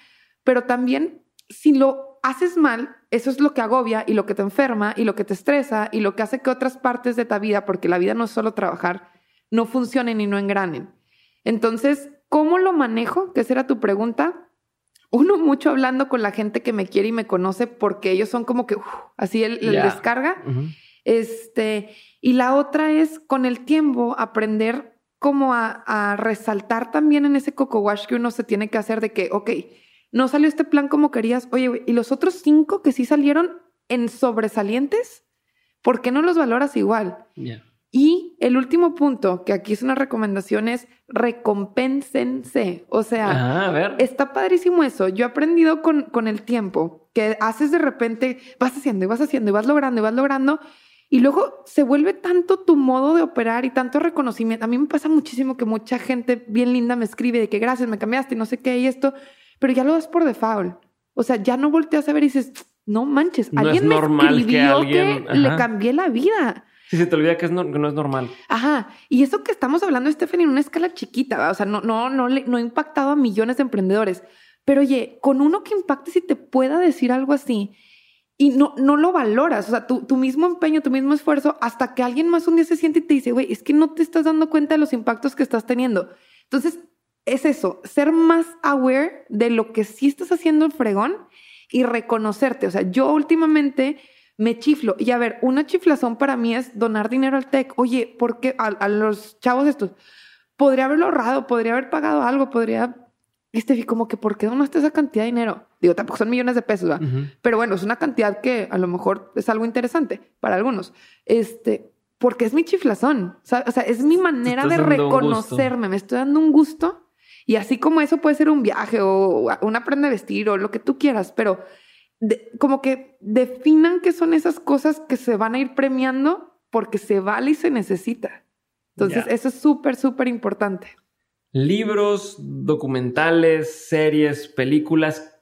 pero también si lo haces mal, eso es lo que agobia y lo que te enferma y lo que te estresa y lo que hace que otras partes de tu vida, porque la vida no es solo trabajar, no funcionen y no engranen. Entonces, ¿cómo lo manejo? Que esa era tu pregunta. Uno, mucho hablando con la gente que me quiere y me conoce porque ellos son como que así el, descarga. Este, y la otra es con el tiempo aprender como a, a resaltar también en ese coco wash que uno se tiene que hacer de que, ok, no salió este plan como querías. Oye, ¿y los otros cinco que sí salieron en sobresalientes? ¿Por qué no los valoras igual? Y el último punto, que aquí es una recomendación, es recompénsense. O sea, ah, está padrísimo eso. Yo he aprendido con, con el tiempo que haces de repente, vas haciendo y vas haciendo y vas logrando y vas logrando. Y luego se vuelve tanto tu modo de operar y tanto reconocimiento. A mí me pasa muchísimo que mucha gente bien linda me escribe de que gracias, me cambiaste y no sé qué y esto pero ya lo das por default. O sea, ya no volteas a ver y dices, no manches, alguien me escribió que, le cambié la vida. Sí, se te olvida que, es no, es normal. Ajá. Y eso que estamos hablando, Stephanie, en una escala chiquita, o sea, no, no, no, no ha impactado a millones de emprendedores. Pero oye, con uno que impacte si te pueda decir algo así y no, no lo valoras, o sea, tu, tu mismo empeño, tu mismo esfuerzo, hasta que alguien más un día se siente y te dice, güey, es que no te estás dando cuenta de los impactos que estás teniendo. Entonces, es eso, ser más aware de lo que sí estás haciendo el fregón y reconocerte. O sea, yo últimamente me chiflo. Y a ver, una chiflazón para mí es donar dinero al TEC. Oye, ¿por qué a, los chavos estos? Podría haberlo ahorrado, podría haber pagado algo, podría... Este, como que, ¿por qué donaste esa cantidad de dinero? Digo, tampoco son millones de pesos, ¿verdad? Pero bueno, es una cantidad que a lo mejor es algo interesante para algunos. Este, porque es mi chiflazón. O sea, es mi manera de reconocerme. Me estoy dando un gusto y así como eso puede ser un viaje o una prenda de vestir o lo que tú quieras, pero como que definan qué son esas cosas que se van a ir premiando porque se vale y se necesita. Entonces, eso es súper, súper importante. Libros, documentales, series, películas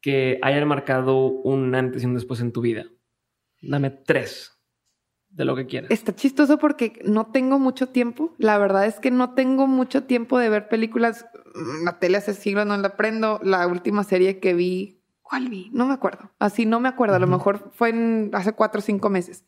que hayan marcado un antes y un después en tu vida. Dame tres de lo que quieras. Está chistoso porque no tengo mucho tiempo. La verdad es que no tengo mucho tiempo de ver películas. La tele hace siglos no la prendo. La última serie que vi, ¿cuál vi? No me acuerdo. Así no me acuerdo. A lo mejor fue en hace cuatro o cinco meses.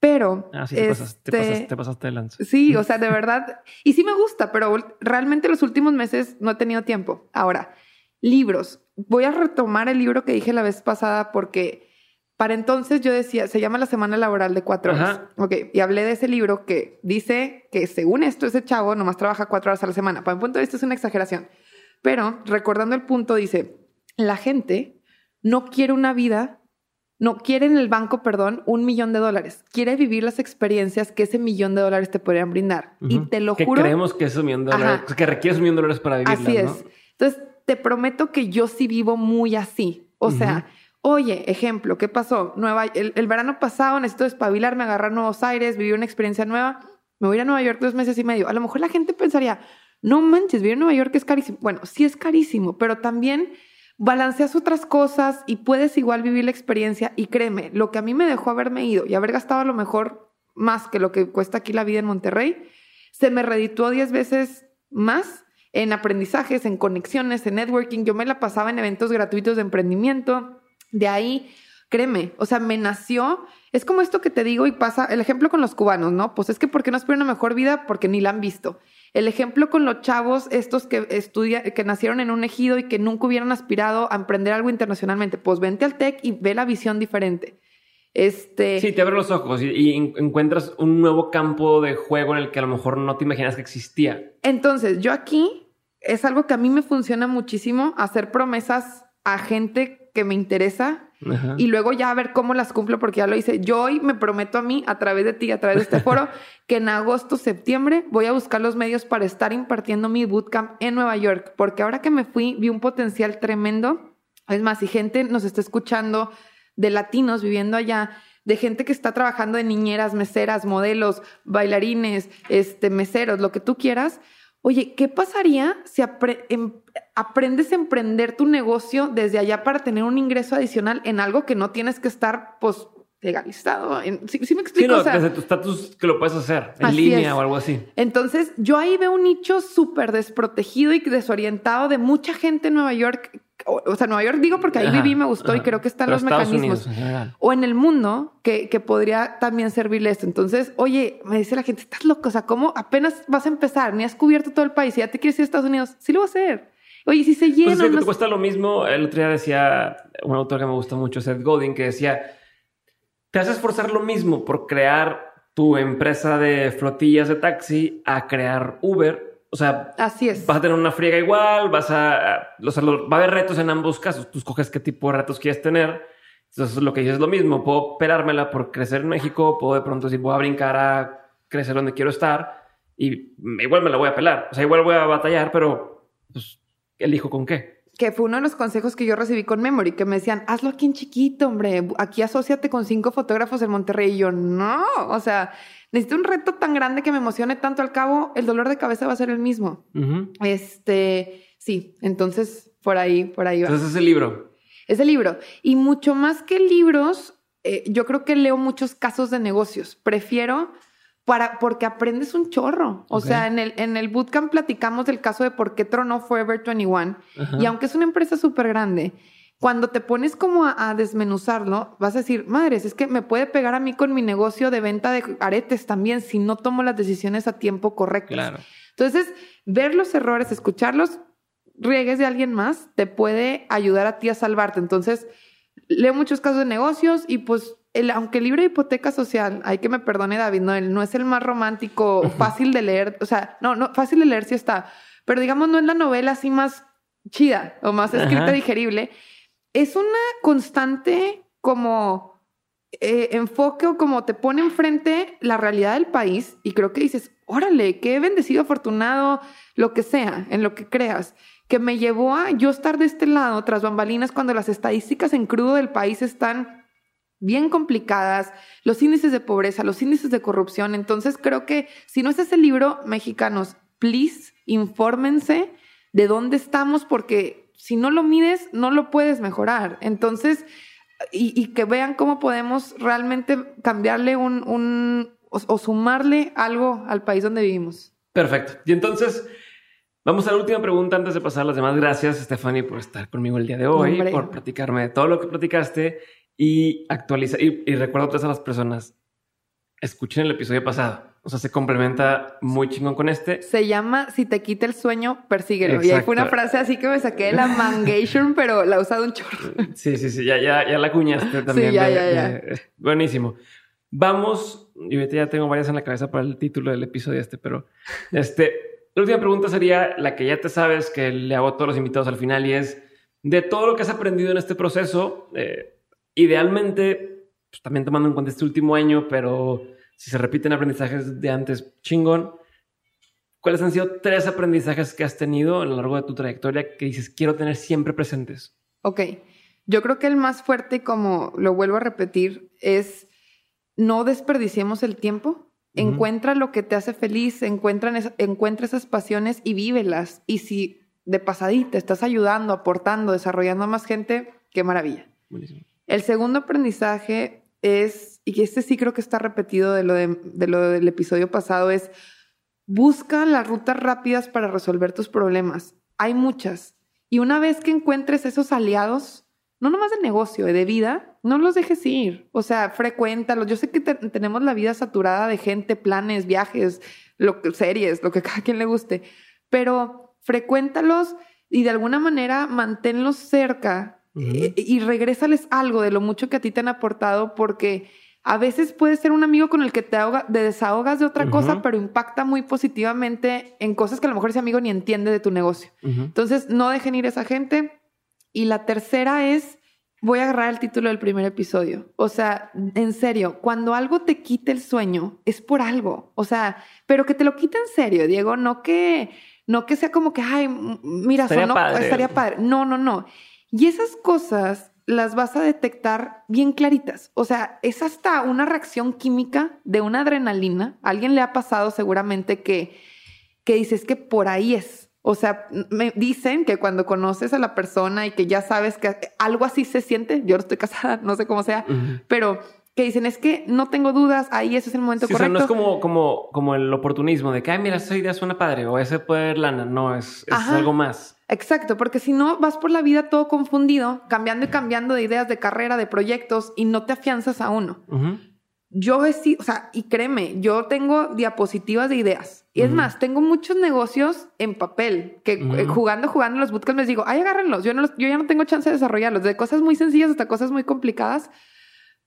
Pero. Ah, sí, te, pasaste, te, este, pasaste, de lanza. Sí, o sea, de verdad. Y sí me gusta, pero realmente los últimos meses no he tenido tiempo. Ahora, Libros. Voy a retomar el libro que dije la vez pasada porque para entonces yo decía, se llama La Semana Laboral de Cuatro Horas. Ajá. Ok, y hablé de ese libro que dice que según esto ese chavo nomás trabaja cuatro horas a la semana. Para mi punto de vista es una exageración. Pero recordando el punto, dice, la gente no quiere una vida, no quiere en el banco, perdón, un millón de dólares. Quiere vivir las experiencias que ese millón de dólares te podrían brindar. Y te lo que juro. creemos que es un millón de Ajá. dólares, que requieres un millón de dólares para vivirla, Así es. ¿no? Entonces, te prometo que yo sí vivo muy así. O sea, oye, ejemplo, ¿qué pasó? Nueva, el, el verano pasado necesito despabilarme, agarrar nuevos aires, vivir una experiencia nueva. Me voy a ir a Nueva York dos meses y medio. A lo mejor la gente pensaría, no manches, vivir en Nueva York es carísimo. Bueno, sí es carísimo, pero también balanceas otras cosas y puedes igual vivir la experiencia. Y créeme, lo que a mí me dejó haberme ido y haber gastado a lo mejor más que lo que cuesta aquí la vida en Monterrey, se me redituó 10 veces más en aprendizajes, en conexiones, en networking. Yo me la pasaba en eventos gratuitos de emprendimiento. De ahí, créeme, o sea, me nació. Es como esto que te digo y pasa, el ejemplo con los cubanos, ¿no? Pues es que ¿por qué no esperan una mejor vida? Porque ni la han visto. El ejemplo con los chavos, estos que estudian, que nacieron en un ejido y que nunca hubieran aspirado a emprender algo internacionalmente, pues vente al TEC y ve la visión diferente. Este, Sí, te abre los ojos y, y en- encuentras un nuevo campo de juego en el que a lo mejor no te imaginas que existía. Entonces, yo aquí es algo que a mí me funciona muchísimo, hacer promesas a gente que me interesa Ajá. y luego ya a ver cómo las cumplo porque ya lo hice. Yo hoy me prometo a mí, a través de ti, a través de este foro, que en agosto, septiembre voy a buscar los medios para estar impartiendo mi bootcamp en Nueva York, porque ahora que me fui vi un potencial tremendo. Es más, si gente nos está escuchando de latinos viviendo allá, de gente que está trabajando de niñeras, meseras, modelos, bailarines, este, meseros, lo que tú quieras. Oye, ¿qué pasaría si em- aprendes a emprender tu negocio desde allá para tener un ingreso adicional en algo que no tienes que estar, pues, legalizado? En- ¿Sí, sí me Sí, explico? no, O sea, desde tu estatus que lo puedes hacer en línea es. o algo así. entonces, yo ahí veo un nicho súper desprotegido y desorientado de mucha gente en Nueva York. O, o sea, Nueva York digo porque ahí Ajá, viví, me gustó y creo que están Pero los Estados mecanismos. Unidos en general. O en el mundo que, que podría también servirle esto. Entonces, oye, me dice la gente, estás loco, o sea, ¿cómo apenas vas a empezar? Ni has cubierto todo el país y ya te quieres ir a Estados Unidos. Sí lo voy a hacer. Oye, si se Pues llena. es que te cuesta lo mismo. El otro día decía un autor que me gusta mucho, Seth Godin, que decía, te haces esforzar lo mismo por crear tu empresa de flotillas de taxi a crear Uber. O sea, Así es. vas a tener una friega igual, vas a, o sea, lo- va a haber retos en ambos casos. Tú escoges qué tipo de retos quieres tener. Entonces, lo que dices es lo mismo. Puedo pelármela por crecer en México, puedo de pronto decir, voy a brincar a crecer donde quiero estar y igual me la voy a pelar. O sea, igual voy a batallar, pero pues, elijo con qué. que fue uno de los consejos que yo recibí con Memory, que me decían, hazlo aquí en chiquito, hombre, aquí asóciate con cinco fotógrafos en Monterrey. Y yo, no, o sea, necesito un reto tan grande que me emocione tanto al cabo, el dolor de cabeza va a ser el mismo. Este, sí, entonces por ahí, por ahí va. Entonces, ese libro. Ese libro. Y mucho más que libros, eh, yo creo que leo muchos casos de negocios. Prefiero para, porque aprendes un chorro. O sea, en el, en el bootcamp platicamos del caso de por qué tronó Forever 21. Ajá. Y aunque es una empresa súper grande, cuando te pones como a, a desmenuzarlo, vas a decir, madres, es que me puede pegar a mí con mi negocio de venta de aretes también si no tomo las decisiones a tiempo correcto. Claro. Entonces, ver los errores, escucharlos, riegues de alguien más, te puede ayudar a ti a salvarte. Entonces, leo muchos casos de negocios y pues, el, aunque el libro de hipoteca social, hay que me perdone David, no, él no es el más romántico, fácil de leer, o sea, no, no, fácil de leer sí está, pero digamos no es la novela así más chida o más escrita Ajá. digerible. Es una constante como eh, enfoque o como te pone enfrente la realidad del país y creo que dices, órale, qué bendecido, afortunado, lo que sea, en lo que creas, que me llevó a yo estar de este lado tras bambalinas cuando las estadísticas en crudo del país están bien complicadas, los índices de pobreza, los índices de corrupción. Entonces creo que si no es ese libro, mexicanos, please, infórmense de dónde estamos porque si no lo mides, no lo puedes mejorar. Entonces, y, y que vean cómo podemos realmente cambiarle un, un o, o sumarle algo al país donde vivimos. Perfecto. Y entonces, vamos a la última pregunta antes de pasar a las demás. Gracias, Stephanie, por estar conmigo el día de hoy, Hombre. por platicarme de todo lo que platicaste y actualizar. Y, y recuerdo a todas las personas, escuchen el episodio pasado. O sea, se complementa muy chingón con este. Se llama Si te quita el sueño, persíguelo. Y ahí fue una frase así que me saqué de la mangation, pero la he usado un chorro. Sí, sí, sí, ya, ya, ya la cuñaste también. Sí, ya, ya, ya. buenísimo. Vamos, y ahorita ya tengo varias en la cabeza para el título del episodio este, pero este, la última pregunta sería la que ya te sabes que le hago a todos los invitados al final y es de todo lo que has aprendido en este proceso, eh, idealmente, pues, también tomando en cuenta este último año, pero si se repiten aprendizajes de antes, chingón. ¿Cuáles han sido tres aprendizajes que has tenido a lo largo de tu trayectoria que dices quiero tener siempre presentes? Ok, yo creo que el más fuerte, como lo vuelvo a repetir, es no desperdiciemos el tiempo. Encuentra lo que te hace feliz, encuentra, encuentra esas pasiones y vívelas. Y si de pasadita estás ayudando, aportando, desarrollando a más gente, qué maravilla. El segundo aprendizaje es, y que este sí creo que está repetido de lo, de lo del episodio pasado, es busca las rutas rápidas para resolver tus problemas. Hay muchas. Y una vez que encuentres esos aliados, no nomás de negocio, de vida, no los dejes ir. O sea, frecuéntalos. Yo sé que tenemos la vida saturada de gente, planes, viajes, lo, series, lo que cada quien le guste, pero frecuéntalos y de alguna manera manténlos cerca eh, y regrésales algo de lo mucho que a ti te han aportado porque a veces puede ser un amigo con el que te, desahogas de otra cosa, pero impacta muy positivamente en cosas que a lo mejor ese amigo ni entiende de tu negocio. Entonces, no dejen ir a esa gente y la tercera es, voy a agarrar el título del primer episodio. O sea, en serio, cuando algo te quite el sueño, es por algo. O sea, pero que te lo quite en serio, Diego, no que, no que sea como que, ay, mira, estaría, no, padre. estaría padre. No, no, no. Y esas cosas las vas a detectar bien claritas. O sea, es hasta una reacción química de una adrenalina. A alguien le ha pasado seguramente que, que dices que por ahí es. O sea, me dicen que cuando conoces a la persona y que ya sabes que algo así se siente, yo no estoy casada, no sé cómo sea, pero que dicen es que no tengo dudas, ahí ese es el momento correcto. O sea, no es como, como, como el oportunismo de que, ay, mira, esa idea suena padre o ese poder lana. No, es, es algo más. Exacto, porque si no vas por la vida todo confundido, cambiando y cambiando de ideas de carrera, de proyectos y no te afianzas a uno yo he o sea, y créeme, yo tengo diapositivas de ideas. Y es más, tengo muchos negocios en papel que eh, jugando, jugando los bootcamps les digo, ay, agárrenlos. Yo, no yo ya no tengo chance de desarrollarlos, de cosas muy sencillas hasta cosas muy complicadas.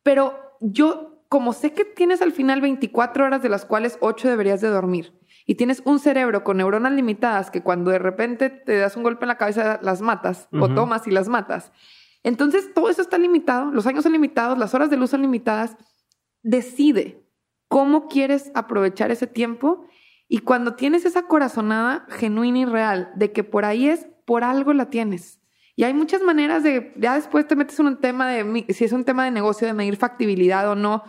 Pero yo, como sé que tienes al final 24 horas de las cuales 8 deberías de dormir y tienes un cerebro con neuronas limitadas que cuando de repente te das un golpe en la cabeza las matas o tomas y las matas. Entonces todo eso está limitado, los años son limitados, las horas de luz son limitadas decide cómo quieres aprovechar ese tiempo y cuando tienes esa corazonada genuina y real de que por ahí es, por algo la tienes. Y hay muchas maneras de, ya después te metes en un tema de, si es un tema de negocio, de medir factibilidad o no,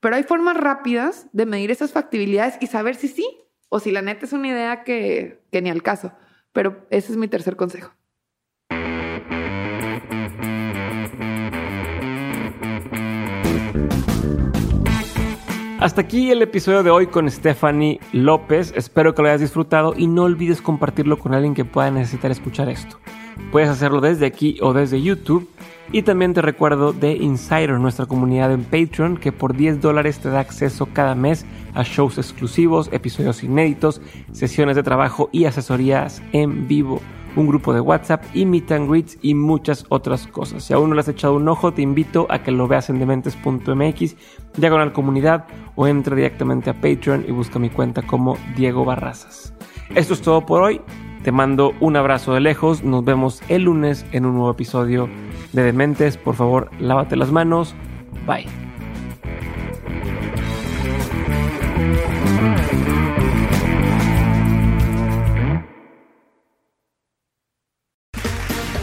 pero hay formas rápidas de medir esas factibilidades y saber si sí o si la neta es una idea que, que ni al caso. Pero ese es mi tercer consejo. Hasta aquí el episodio de hoy con Stephanie López. Espero que lo hayas disfrutado y no olvides compartirlo con alguien que pueda necesitar escuchar esto. Puedes hacerlo desde aquí o desde YouTube. Y también te recuerdo de Insider, nuestra comunidad en Patreon, que por 10 dólares te da acceso cada mes a shows exclusivos, episodios inéditos, sesiones de trabajo y asesorías en vivo un grupo de WhatsApp y meet and greets y muchas otras cosas. Si aún no le has echado un ojo, te invito a que lo veas en dementes.mx, diagonal comunidad o entra directamente a Patreon y busca mi cuenta como Diego Barrazas. Esto es todo por hoy. Te mando un abrazo de lejos. Nos vemos el lunes en un nuevo episodio de Dementes. Por favor, lávate las manos. Bye.